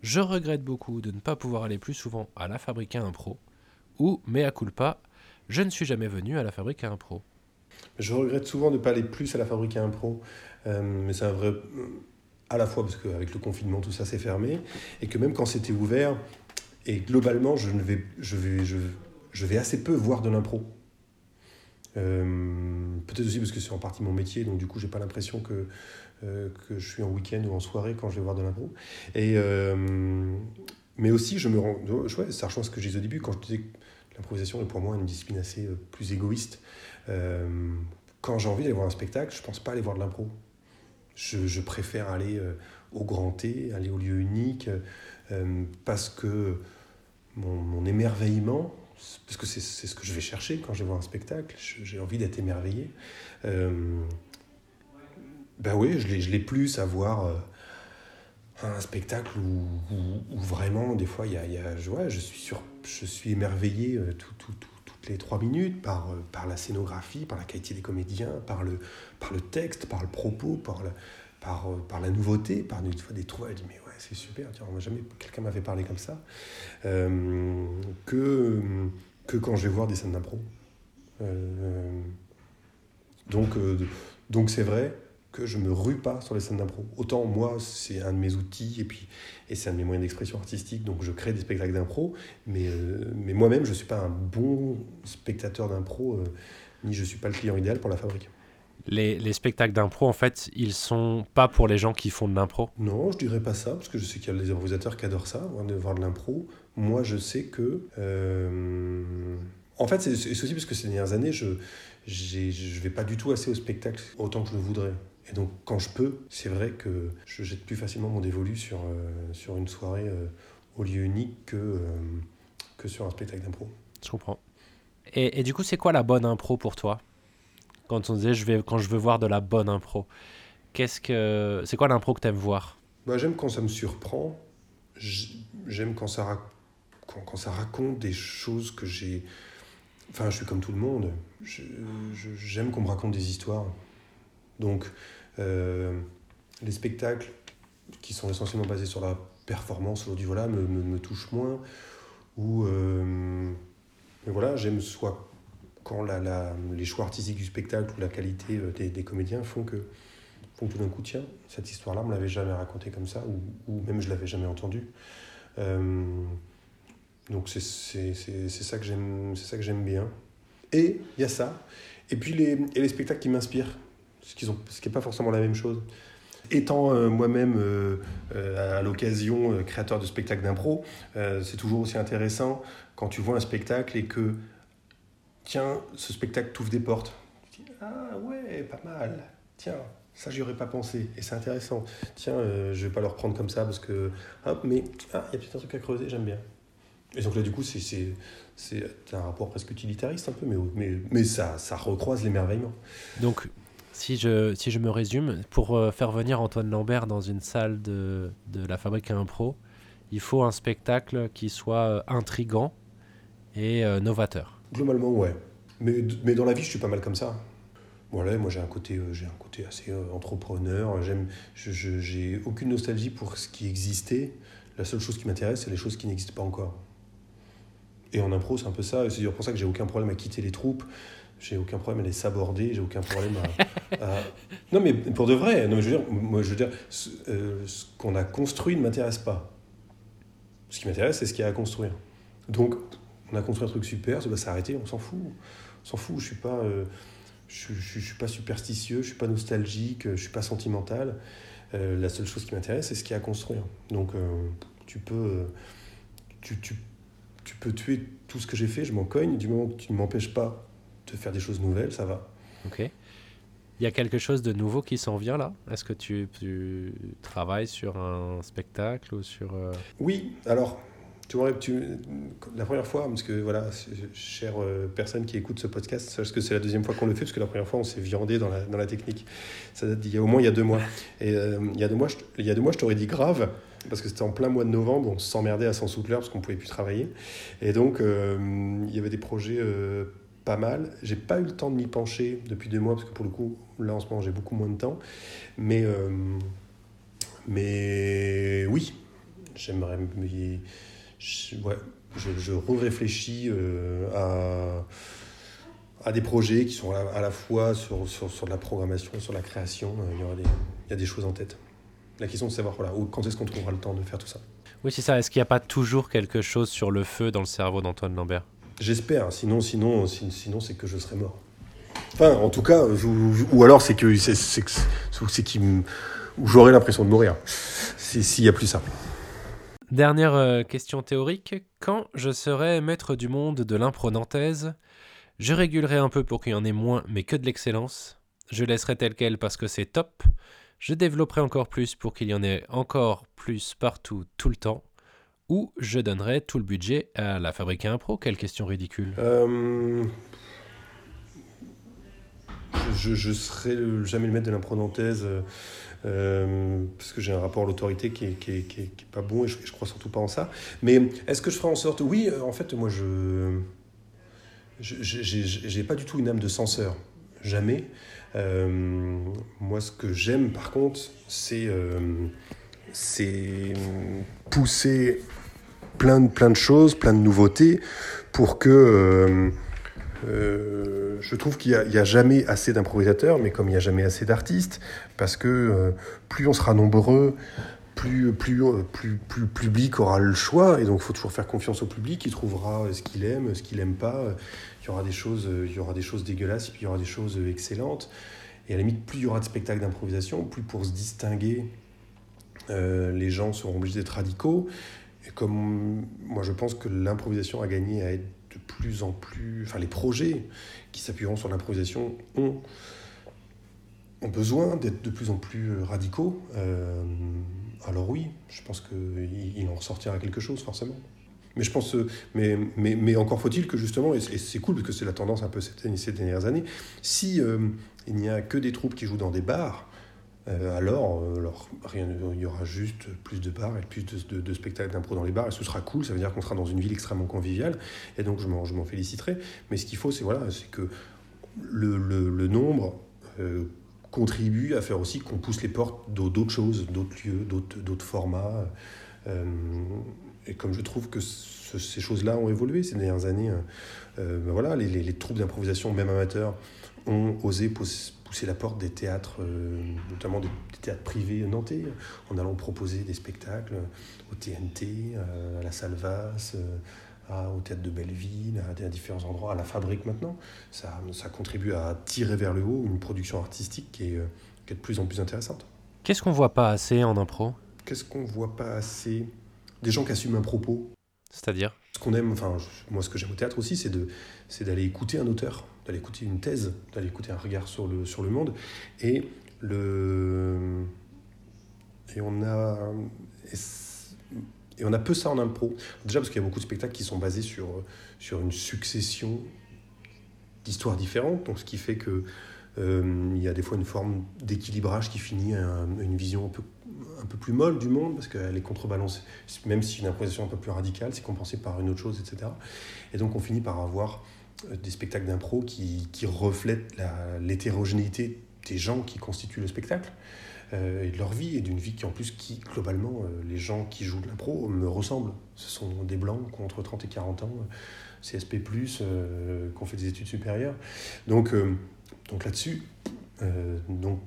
Je regrette beaucoup de ne pas pouvoir aller plus souvent à la fabrique à impro ou, mea culpa, je ne suis jamais venu à la fabrique à impro. Je regrette souvent de ne pas aller plus à la fabrique à impro, euh, mais c'est un vrai. à la fois parce qu'avec le confinement, tout ça s'est fermé, et que même quand c'était ouvert, et globalement, je, vais, assez peu voir de l'impro. Euh, peut-être aussi parce que c'est en partie mon métier, donc du coup, j'ai pas l'impression que, euh, que je suis en week-end ou en soirée quand je vais voir de l'impro. Et, mais aussi, je me rends. Ouais, ça rejoint ce que j'ai dit au début, quand je disais que l'improvisation est pour moi une discipline assez euh, plus égoïste. Euh, quand j'ai envie d'aller voir un spectacle, je pense pas aller voir de l'impro. Je, préfère aller euh, au grand T, aller au lieu unique, parce que mon émerveillement, parce que c'est ce que je vais chercher quand je vais voir un spectacle, j'ai envie d'être émerveillé. Ben oui, je l'ai plus à voir un spectacle où, vraiment, des fois, y a, je, suis sur, je suis émerveillé euh, tout, tout, toutes les trois minutes par, euh, par la scénographie, par la qualité des comédiens, par le, par le texte, par le propos, par, le, par, euh, la nouveauté, par des fois des trouvailles. Je dis, mais ouais, c'est super, jamais quelqu'un m'avait parlé comme ça. que, que quand je vais voir des scènes d'impro. donc, donc c'est vrai, que je me rue pas sur les scènes d'impro. Autant moi, c'est un de mes outils et puis et c'est un de mes moyens d'expression artistique, donc je crée des spectacles d'impro, mais, euh, mais moi-même, je ne suis pas un bon spectateur d'impro, euh, ni je ne suis pas le client idéal pour la fabrique. Les, les spectacles d'impro, en fait, ils sont pas pour les gens qui font de l'impro Non, je dirais pas ça, parce que je sais qu'il y a des improvisateurs qui adorent ça, de voir de l'impro. Moi, je sais que... Euh, en fait, c'est aussi parce que ces dernières années, je ne vais pas du tout assez au spectacle autant que je le voudrais. Et donc, quand je peux, c'est vrai que je jette plus facilement mon dévolu sur, euh, sur une soirée euh, au lieu unique que, euh, que sur un spectacle d'impro. Je comprends. Et, et du coup, c'est quoi la bonne impro pour toi? Quand on disait je vais, quand je veux voir de la bonne impro, qu'est-ce que c'est quoi l'impro que tu aimes voir? Bah, J'aime quand ça me surprend. J'aime quand ça, quand, quand, ça raconte des choses que j'ai. Enfin, je suis comme tout le monde. J'aime qu'on me raconte des histoires. Donc, les spectacles qui sont essentiellement basés sur la performance aujourd'hui voilà, me, me, me touchent moins. Ou euh, voilà, j'aime soit quand la, la, les choix artistiques du spectacle ou la qualité euh, des, des comédiens font que, font tout d'un coup, tiens, cette histoire-là, on ne l'avait jamais racontée comme ça, ou, ou même je l'avais jamais entendue. Euh, Donc c'est ça que j'aime bien. Et il y a ça. Et puis les, et les spectacles qui m'inspirent, ce qui n'est pas forcément la même chose. Étant euh, moi-même euh, euh, à l'occasion créateur de spectacles d'impro, c'est toujours aussi intéressant quand tu vois un spectacle et que, tiens, ce spectacle t'ouvre des portes. Tu dis, ah ouais, pas mal, tiens, ça j'y aurais pas pensé et c'est intéressant. Tiens, je vais pas le reprendre comme ça parce que, hop, mais ah, il y a peut-être un truc à creuser, j'aime bien. Et donc là, du coup, c'est un rapport presque utilitariste un peu, mais, mais, mais ça, ça recroise l'émerveillement. Donc, si je, si je me résume, pour euh, faire venir Antoine Lambert dans une salle de, de la Fabrique à Impro, il faut un spectacle qui soit euh, intrigant et euh, novateur. Globalement, ouais. Mais, mais dans la vie, je suis pas mal comme ça. Voilà, moi j'ai un côté, un côté assez entrepreneur. J'aime, j'ai aucune nostalgie pour ce qui existait. La seule chose qui m'intéresse, c'est les choses qui n'existent pas encore. Et en impro, c'est un peu ça. C'est pour ça que j'ai aucun problème à quitter les troupes. J'ai aucun problème à les saborder. J'ai aucun problème à, Non, mais pour de vrai. Non, je veux dire, moi, je veux dire, ce, euh, qu'on a construit ne m'intéresse pas. Ce qui m'intéresse, c'est ce qu'il y a à construire. Donc, on a construit un truc super, ça va s'arrêter, on s'en fout. On s'en fout. Je suis. Euh, je, suis pas superstitieux, je suis pas nostalgique, je suis pas sentimental. Euh, la seule chose qui m'intéresse, c'est ce qu'il y a à construire. Donc, tu peux, tu, tu, tu peux tuer tout ce que j'ai fait, je m'en cogne. Du moment que tu ne m'empêches pas de faire des choses nouvelles, ça va. Ok. Il y a quelque chose de nouveau qui s'en vient là? Est-ce que tu, tu, travailles sur un spectacle ou sur... Euh, oui, alors, tu vois, tu, la première fois, parce que voilà, chère euh, personne qui écoute ce podcast, sache que c'est la deuxième fois qu'on le fait, parce que la première fois, on s'est viandé dans la, dans la technique. Ça date il y a au moins il y a deux mois. Et euh, il, y a deux mois je, il y a deux mois, je t'aurais dit grave, parce que c'était en plein mois de novembre, on s'emmerdait à 100 souffleurs parce qu'on pouvait plus travailler. Et donc, il y avait des projets pas mal. J'ai pas eu le temps de m'y pencher depuis deux mois, parce que pour le coup, là en ce moment, j'ai beaucoup moins de temps. Mais, euh, mais oui, j'aimerais. Je, ouais, je, réfléchis à à des projets qui sont à la, fois sur, sur, sur, la programmation, sur la création. Il y, aura des, il y a des choses en tête. La question de savoir voilà, quand est-ce qu'on trouvera le temps de faire tout ça. Oui, c'est ça. Est-ce qu'il n'y a pas toujours quelque chose sur le feu dans le cerveau d'Antoine Lambert? J'espère. Sinon, sinon, sinon, c'est que je serais mort. Enfin, en tout cas, ou alors c'est que c'est qui j'aurais l'impression de mourir. S'il n'y a plus ça. Dernière euh, question théorique. Quand je serai maître du monde de l'impro nantaise, je régulerai un peu pour qu'il y en ait moins, mais que de l'excellence. Je laisserai tel quel parce que c'est top. Je développerai encore plus pour qu'il y en ait encore plus partout tout le temps. Ou je donnerai tout le budget à la fabrique à impro Quelle question ridicule. Euh, je, je serai jamais le maître de l'impro nantaise. Euh, parce que j'ai un rapport à l'autorité qui est, qui, est, qui, est, pas bon et je, je, crois surtout pas en ça. Mais est-ce que je ferai en sorte Oui, en fait, moi, je. J'ai pas du tout une âme de censeur. Jamais. Euh, moi, ce que j'aime, par contre, c'est euh, pousser plein de, plein de choses, plein de nouveautés, pour que... Euh, euh je trouve qu'il n'y a, jamais assez d'improvisateurs, mais comme il n'y a jamais assez d'artistes, parce que euh, plus on sera nombreux, plus, plus, plus, plus, public aura le choix, et donc il faut toujours faire confiance au public, il trouvera ce qu'il aime, ce qu'il n'aime pas. Il y aura des choses, il y aura des choses dégueulasses, puis il y aura des choses excellentes. Et à la limite, plus il y aura de spectacles d'improvisation, plus pour se distinguer, les gens seront obligés d'être radicaux. Comme moi, je pense que l'improvisation a gagné à être de plus en plus. Enfin, les projets qui s'appuieront sur l'improvisation ont, besoin d'être de plus en plus radicaux. Euh, alors, oui, je pense qu'il en ressortira quelque chose, forcément. Mais je pense, mais, mais, mais encore faut-il que justement, et c'est cool parce que c'est la tendance un peu ces, dernières années, si euh, il n'y a que des troupes qui jouent dans des bars, alors, euh, alors rien, il y aura juste plus de bars et plus de, spectacles d'impro dans les bars, et ce sera cool, ça veut dire qu'on sera dans une ville extrêmement conviviale, et donc je m'en féliciterai. Mais ce qu'il faut, c'est voilà, que le, nombre contribue à faire aussi qu'on pousse les portes d'autres choses, d'autres lieux, d'autres formats. Et comme je trouve que ces choses-là ont évolué ces dernières années, euh, euh, ben voilà, les, les, troupes d'improvisation, même amateurs, ont osé pousser la porte des théâtres, euh, notamment des, théâtres privés nantais, en allant proposer des spectacles au TNT, à la Salvas, au théâtre de Belleville, à, à, différents endroits, à la fabrique maintenant. Ça, ça contribue à tirer vers le haut une production artistique qui est, qui est de plus en plus intéressante. Qu'est-ce qu'on voit pas assez en impro? Qu'est-ce qu'on voit pas assez? Des gens qui assument un propos. C'est-à-dire? Ce qu'on aime, enfin, moi ce que j'aime au théâtre aussi, c'est d'aller écouter un auteur, d'aller écouter une thèse, d'aller écouter un regard sur le, sur le monde. Et le. Et on a. Et on a peu ça en impro. Déjà parce qu'il y a beaucoup de spectacles qui sont basés sur, sur une succession d'histoires différentes. Donc ce qui fait que euh, il y a des fois une forme d'équilibrage qui finit à une vision un peu, un peu plus molle du monde, parce qu'elle est contrebalancée, même si une improvisation un peu plus radicale, c'est compensé par une autre chose, etc. Et donc on finit par avoir euh, des spectacles d'impro qui, qui reflètent l'hétérogénéité des gens qui constituent le spectacle. Euh, et de leur vie, et d'une vie qui en plus, qui globalement, les gens qui jouent de l'impro me ressemblent. Ce sont des blancs entre 30 et 40 ans, CSP+, euh, qui ont fait des études supérieures. Donc donc là-dessus, euh, donc,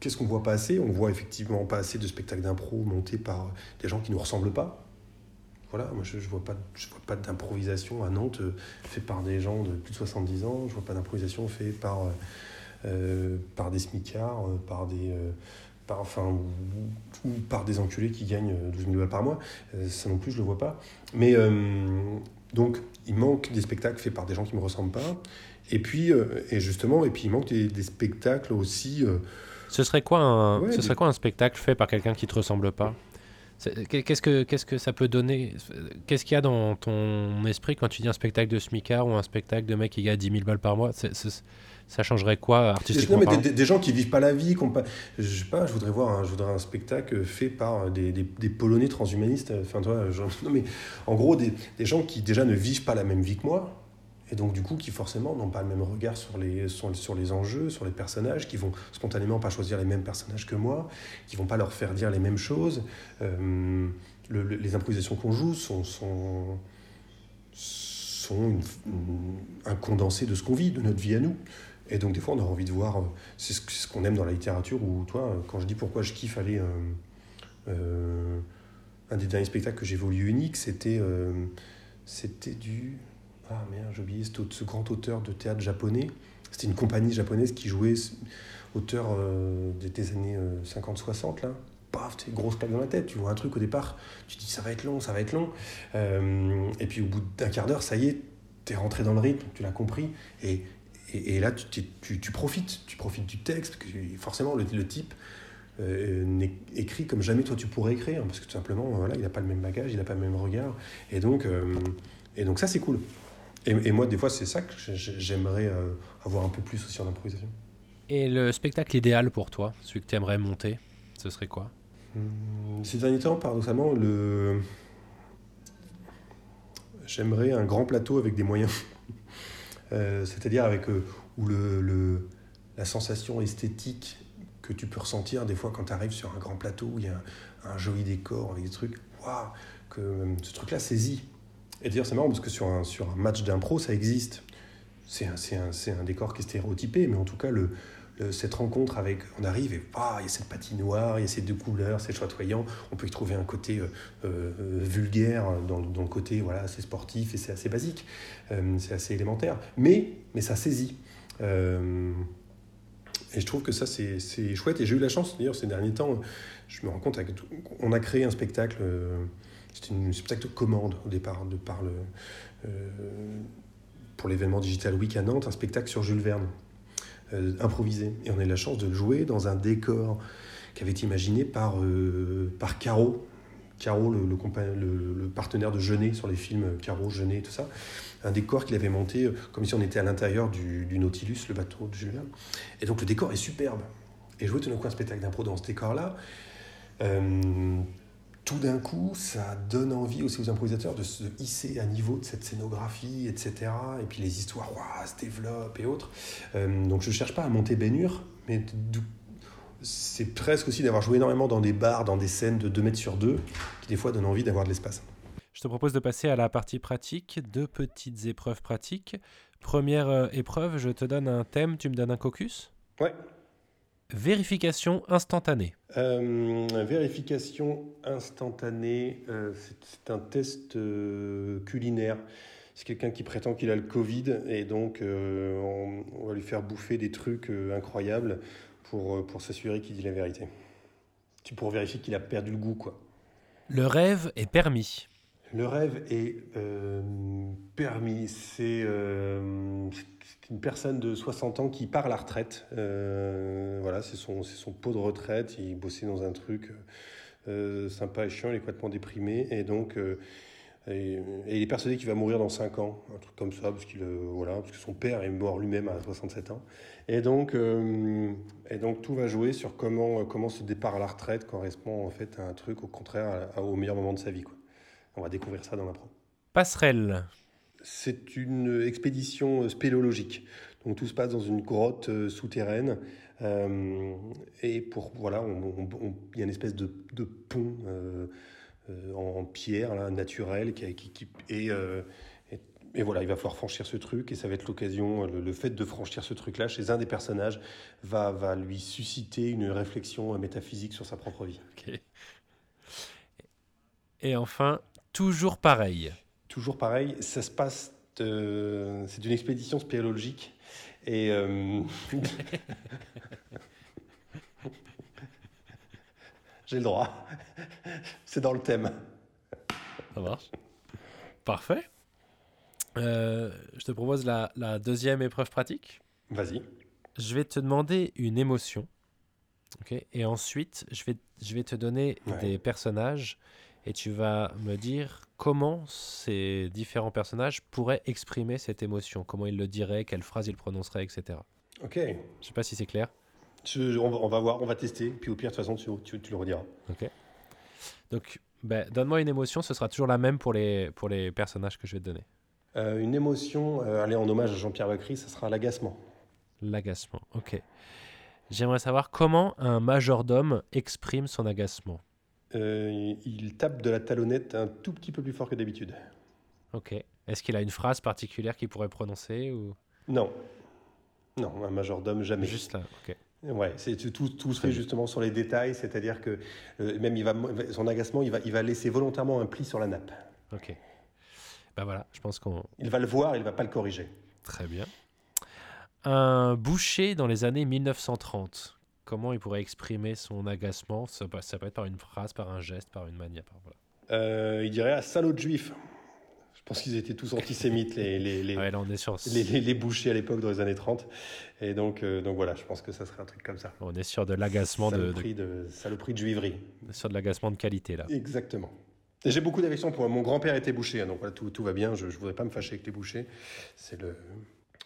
qu'est-ce qu'on voit pas assez? On voit effectivement pas assez de spectacles d'impro montés par des gens qui nous ressemblent pas. Voilà, moi je, je vois pas, je vois pas d'improvisation à Nantes euh, fait par des gens de plus de 70 ans. Je vois pas d'improvisation fait par euh, par des smicards, par des enfin, ou, par des enculés qui gagnent 12 000 balles par mois. ça non plus, je le vois pas. Mais donc, il manque des spectacles faits par des gens qui me ressemblent pas. Et puis, euh, et justement, et puis il manque des, spectacles aussi. Euh, ce serait quoi un, ce serait quoi un spectacle fait par quelqu'un qui te ressemble pas? Qu'est-ce que, qu'est-ce que ça peut donner? Qu'est-ce qu'il y a dans ton esprit quand tu dis un spectacle de smicard ou un spectacle de mec qui gagne 10 000 balles par mois? Ça changerait quoi artistiquement non, mais des, gens qui vivent pas la vie, pas, je sais pas, je voudrais voir, un, je voudrais un spectacle fait par des, des, Polonais transhumanistes. Enfin, toi, non, mais en gros, des gens qui déjà ne vivent pas la même vie que moi, et donc, du coup, qui forcément n'ont pas le même regard sur les, sur, les enjeux, sur les personnages, qui vont spontanément pas choisir les mêmes personnages que moi, qui vont pas leur faire dire les mêmes choses. Euh, les improvisations qu'on joue sont, sont, un condensé de ce qu'on vit, de notre vie à nous. Et donc, des fois, on a envie de voir. Euh, c'est ce, qu'on aime dans la littérature, où, toi, quand je dis pourquoi je kiffe aller. Euh, un des derniers spectacles que j'ai voulu unique, c'était c'était du. Ah merde, j'ai oublié ce, grand auteur de théâtre japonais. C'était une compagnie japonaise qui jouait, auteur euh, des, années 50-60, euh, là. Paf, t'es grosse claque dans la tête. Tu vois un truc au départ, tu te dis ça va être long, ça va être long. Euh, et puis au bout d'un quart d'heure, ça y est, t'es rentré dans le rythme, tu l'as compris. Et, là, tu, profites. Tu profites du texte, forcément, le, type. n'est écrit comme jamais toi tu pourrais écrire parce que tout simplement voilà il n'a pas le même bagage il n'a pas le même regard et donc et donc ça c'est cool et, moi, des fois, c'est ça que j'aimerais euh, avoir un peu plus aussi en improvisation. Et le spectacle idéal pour toi, celui que tu aimerais monter, ce serait quoi? Hum, Ces derniers temps, paradoxalement, le... j'aimerais un grand plateau avec des moyens. Euh, c'est-à-dire avec euh, où le, le, la sensation esthétique que tu peux ressentir des fois quand tu arrives sur un grand plateau où il y a un, joli décor avec des trucs, waouh, que ce truc-là saisit et d'ailleurs, c'est marrant parce que sur un, sur un match d'impro, ça existe. C'est un, un, un, décor qui est stéréotypé, mais en tout cas, le, cette rencontre avec. On arrive et il y a cette patinoire, il y a ces deux couleurs, c'est chatoyant. On peut y trouver un côté euh, euh, vulgaire dans, dans, le côté voilà, assez sportif et c'est assez basique. Euh, c'est assez élémentaire. Mais, mais ça saisit. et je trouve que ça, c'est chouette. Et j'ai eu la chance, d'ailleurs, ces derniers temps, je me rends compte, on a créé un spectacle c'était une spectacle de commande au départ, de par le, euh, pour l'événement Digital Week à Nantes, un spectacle sur Jules Verne, euh, improvisé. Et on a eu la chance de le jouer dans un décor qui avait été imaginé par, euh, par Caro, Caro, le, le, partenaire de Genet sur les films Caro, Genet, tout ça. Un décor qu'il avait monté comme si on était à l'intérieur du, du, Nautilus, le bateau de Jules Verne. Et donc le décor est superbe. Et jouer tout d'un coup un spectacle d'impro dans ce décor-là, tout d'un coup, ça donne envie aussi aux improvisateurs de se hisser à niveau de cette scénographie, etc. Et puis les histoires se développent et autres. Euh, donc je ne cherche pas à monter Bénure, mais c'est presque aussi d'avoir joué énormément dans des bars, dans des scènes de 2 mètres sur 2, qui des fois donnent envie d'avoir de l'espace. Je te propose de passer à la partie pratique, deux petites épreuves pratiques. Première euh, épreuve, je te donne un thème, tu me donnes un caucus? Ouais. Vérification instantanée. Euh, vérification instantanée, euh, c'est un test euh, culinaire. C'est quelqu'un qui prétend qu'il a le Covid et donc on, on va lui faire bouffer des trucs incroyables pour, pour s'assurer qu'il dit la vérité. Tu pour vérifier qu'il a perdu le goût, quoi. Le rêve est permis. Le rêve est euh, permis. C'est euh, une personne de 60 ans qui part à la retraite. Euh, voilà, c'est son, pot de retraite. Il bossait dans un truc sympa et chiant. Il est complètement déprimé. Et donc, il est persuadé qu'il va mourir dans 5 ans. Un truc comme ça, parce, que son père est mort lui-même à 67 ans. Et donc, tout va jouer sur comment, comment ce départ à la retraite correspond en fait à un truc au contraire au meilleur moment de sa vie. On va découvrir ça dans l'impro. Passerelle. C'est une expédition spéléologique. Donc tout se passe dans une grotte euh, souterraine. Euh, et pour voilà, il y a une espèce de, de pont euh, euh, en, en pierre là, naturel qui, qui, qui- et, euh, et, et voilà, il va falloir franchir ce truc et ça va être l'occasion. Le, le fait de franchir ce truc-là chez un des personnages va, va lui susciter une réflexion métaphysique sur sa propre vie. Et enfin, toujours pareil. Toujours pareil, ça se passe. de- C'est une expédition spéléologique et euh, j'ai le droit. C'est dans le thème. Ça marche. Parfait. Euh, je te propose la, la deuxième épreuve pratique. Vas-y. Je vais te demander une émotion. et ensuite, je vais, je vais te donner Ouais. des personnages et tu vas me dire comment ces différents personnages pourraient exprimer cette émotion, comment ils le diraient, quelle phrase ils prononceraient, etc. Ok. Je sais pas si c'est clair. Je- on, va, on va voir, on va tester. Puis au pire, de toute façon, tu, tu- tu le rediras. Ok. Donc, ben, donne-moi une émotion, ce sera toujours la même pour les, pour les personnages que je vais te donner. Euh, une émotion, euh, allez, en hommage à Jean-Pierre Bacry, ça sera l'agacement. L'agacement, ok. J'aimerais savoir comment un majordome exprime son agacement. Euh, il tape de la talonnette un tout petit peu plus fort que d'habitude. Ok. Est-ce qu'il a une phrase particulière qu'il pourrait prononcer ou? Non. Non, un majordome, jamais. juste là Ok. Ouais, c'est tout, tout se fait justement sur les détails, c'est-à-dire que euh, même il va, son agacement, il va, il va laisser volontairement un pli sur la nappe. Ok. Ben voilà, je pense qu'on. Il va le voir, il va pas le corriger. Très bien. Un boucher dans les années 1930. Comment il pourrait exprimer son agacement ça peut, ça peut être par une phrase, par un geste, par une manière. Par... Voilà. Euh, il dirait à salaud de juif. Je pense qu'ils étaient tous antisémites, les, les, les, Ouais, là on est sur, les, bouchers à l'époque dans les années 30. Et donc, euh, donc voilà, je pense que ça serait un truc comme ça. on est sur de l'agacement de, de- Saloperie de, saloperie de juiverie. sur de l'agacement de qualité là. Exactement. J'ai beaucoup d'affection pour mon grand-père était boucher, hein, donc voilà, tout, tout va bien. Je, je voudrais pas me fâcher avec les bouchers. C'est le,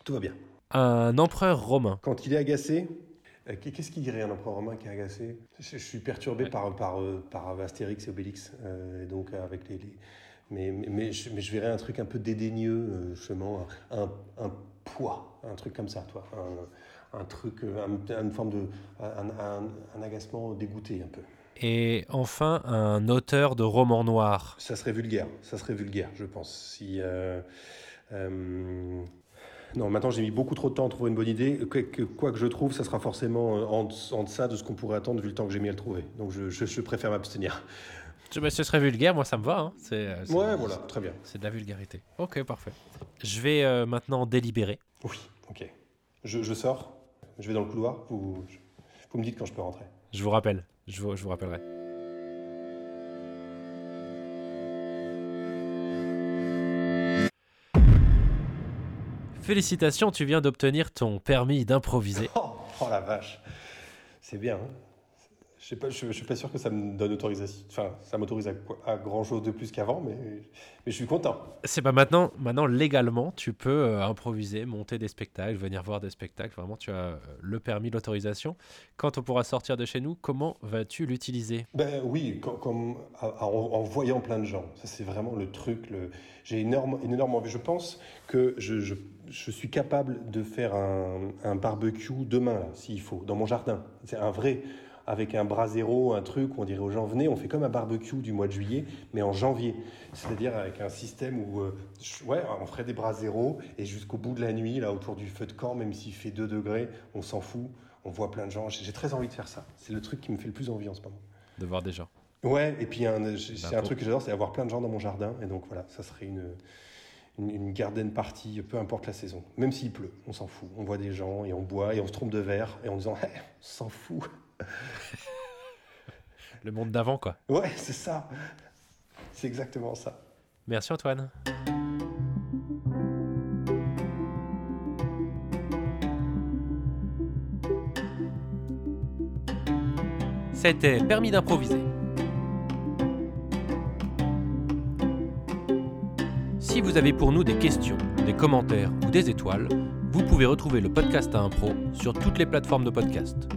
tout va bien. Un empereur romain. Quand il est agacé, qu'est-ce qu'il dirait un empereur romain qui est agacé? Je, suis perturbé Ouais. par, par, euh, par Astérix et Obélix, euh, donc euh, avec les, les- mais, mais, mais je, mais je verrais un truc un peu dédaigneux, euh, justement, un, un poids, un truc comme ça, toi, un, un truc, euh, un- une forme de, un, agacement dégoûté un peu. Et enfin, un auteur de romans noirs. Ça serait vulgaire, ça serait vulgaire, je pense. Si, euh, euh, non, maintenant j'ai mis beaucoup trop de temps à trouver une bonne idée. Que- que- quoi que je trouve, ça sera forcément euh, en, en deçà de ce qu'on pourrait attendre vu le temps que j'ai mis à le trouver. Donc je, je- je préfère m'abstenir. Mais ce serait vulgaire, moi ça me va. hein. C'est, euh, c'est- Ouais, voilà, très bien. C'est de la vulgarité. Ok, parfait. Je vais euh, maintenant délibérer. Oui, ok. Je, je sors, je vais dans le couloir, vous, me dites quand je peux rentrer. Je vous rappelle. Je vous, je vous rappellerai. Félicitations, tu viens d'obtenir ton permis d'improviser. Oh, oh la vache, c'est bien. hein. Je sais pas, je, je suis pas sûr que ça me donne autorisation. Enfin, ça m'autorise à, grand chose de plus qu'avant, mais, mais je suis content. C'est pas maintenant, maintenant légalement, tu peux euh, improviser, monter des spectacles, venir voir des spectacles. Vraiment, tu as euh, le permis, l'autorisation. Quand on pourra sortir de chez nous, comment vas-tu l'utiliser? Ben oui, en, en voyant plein de gens. Ça, c'est vraiment le truc. Le, j'ai énorme, une énorme envie. Je pense que je, je, je suis capable de faire un, un barbecue demain, s'il faut, dans mon jardin. C'est un vrai, avec un brasero, un truc où on dirait aux gens, venez, on fait comme un barbecue du mois de juillet, mais en janvier. C'est-à-dire avec un système où, euh, ouais, on ferait des braseros et jusqu'au bout de la nuit, là, autour du feu de camp, même s'il fait 2 degrés, on s'en fout. on voit plein de gens. J'ai très envie de faire ça. C'est le truc qui me fait le plus envie en ce moment. De voir des gens. Ouais, et puis c'est un truc que j'adore, c'est avoir plein de gens dans mon jardin. Et donc voilà, ça serait une, une, une garden party, peu importe la saison. Même s'il pleut, on s'en fout. On voit des gens et on boit et on se trompe de verre et en disant, Hey, on s'en fout. Le monde d'avant, quoi. Ouais, c'est ça. C'est exactement ça. Merci Antoine. C'était Permis d'improviser. Si vous avez pour nous des questions, des commentaires ou des étoiles, vous pouvez retrouver le podcast à impro sur toutes les plateformes de podcast.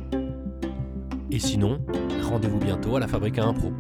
Et sinon, rendez-vous bientôt à la Fabrique à impro.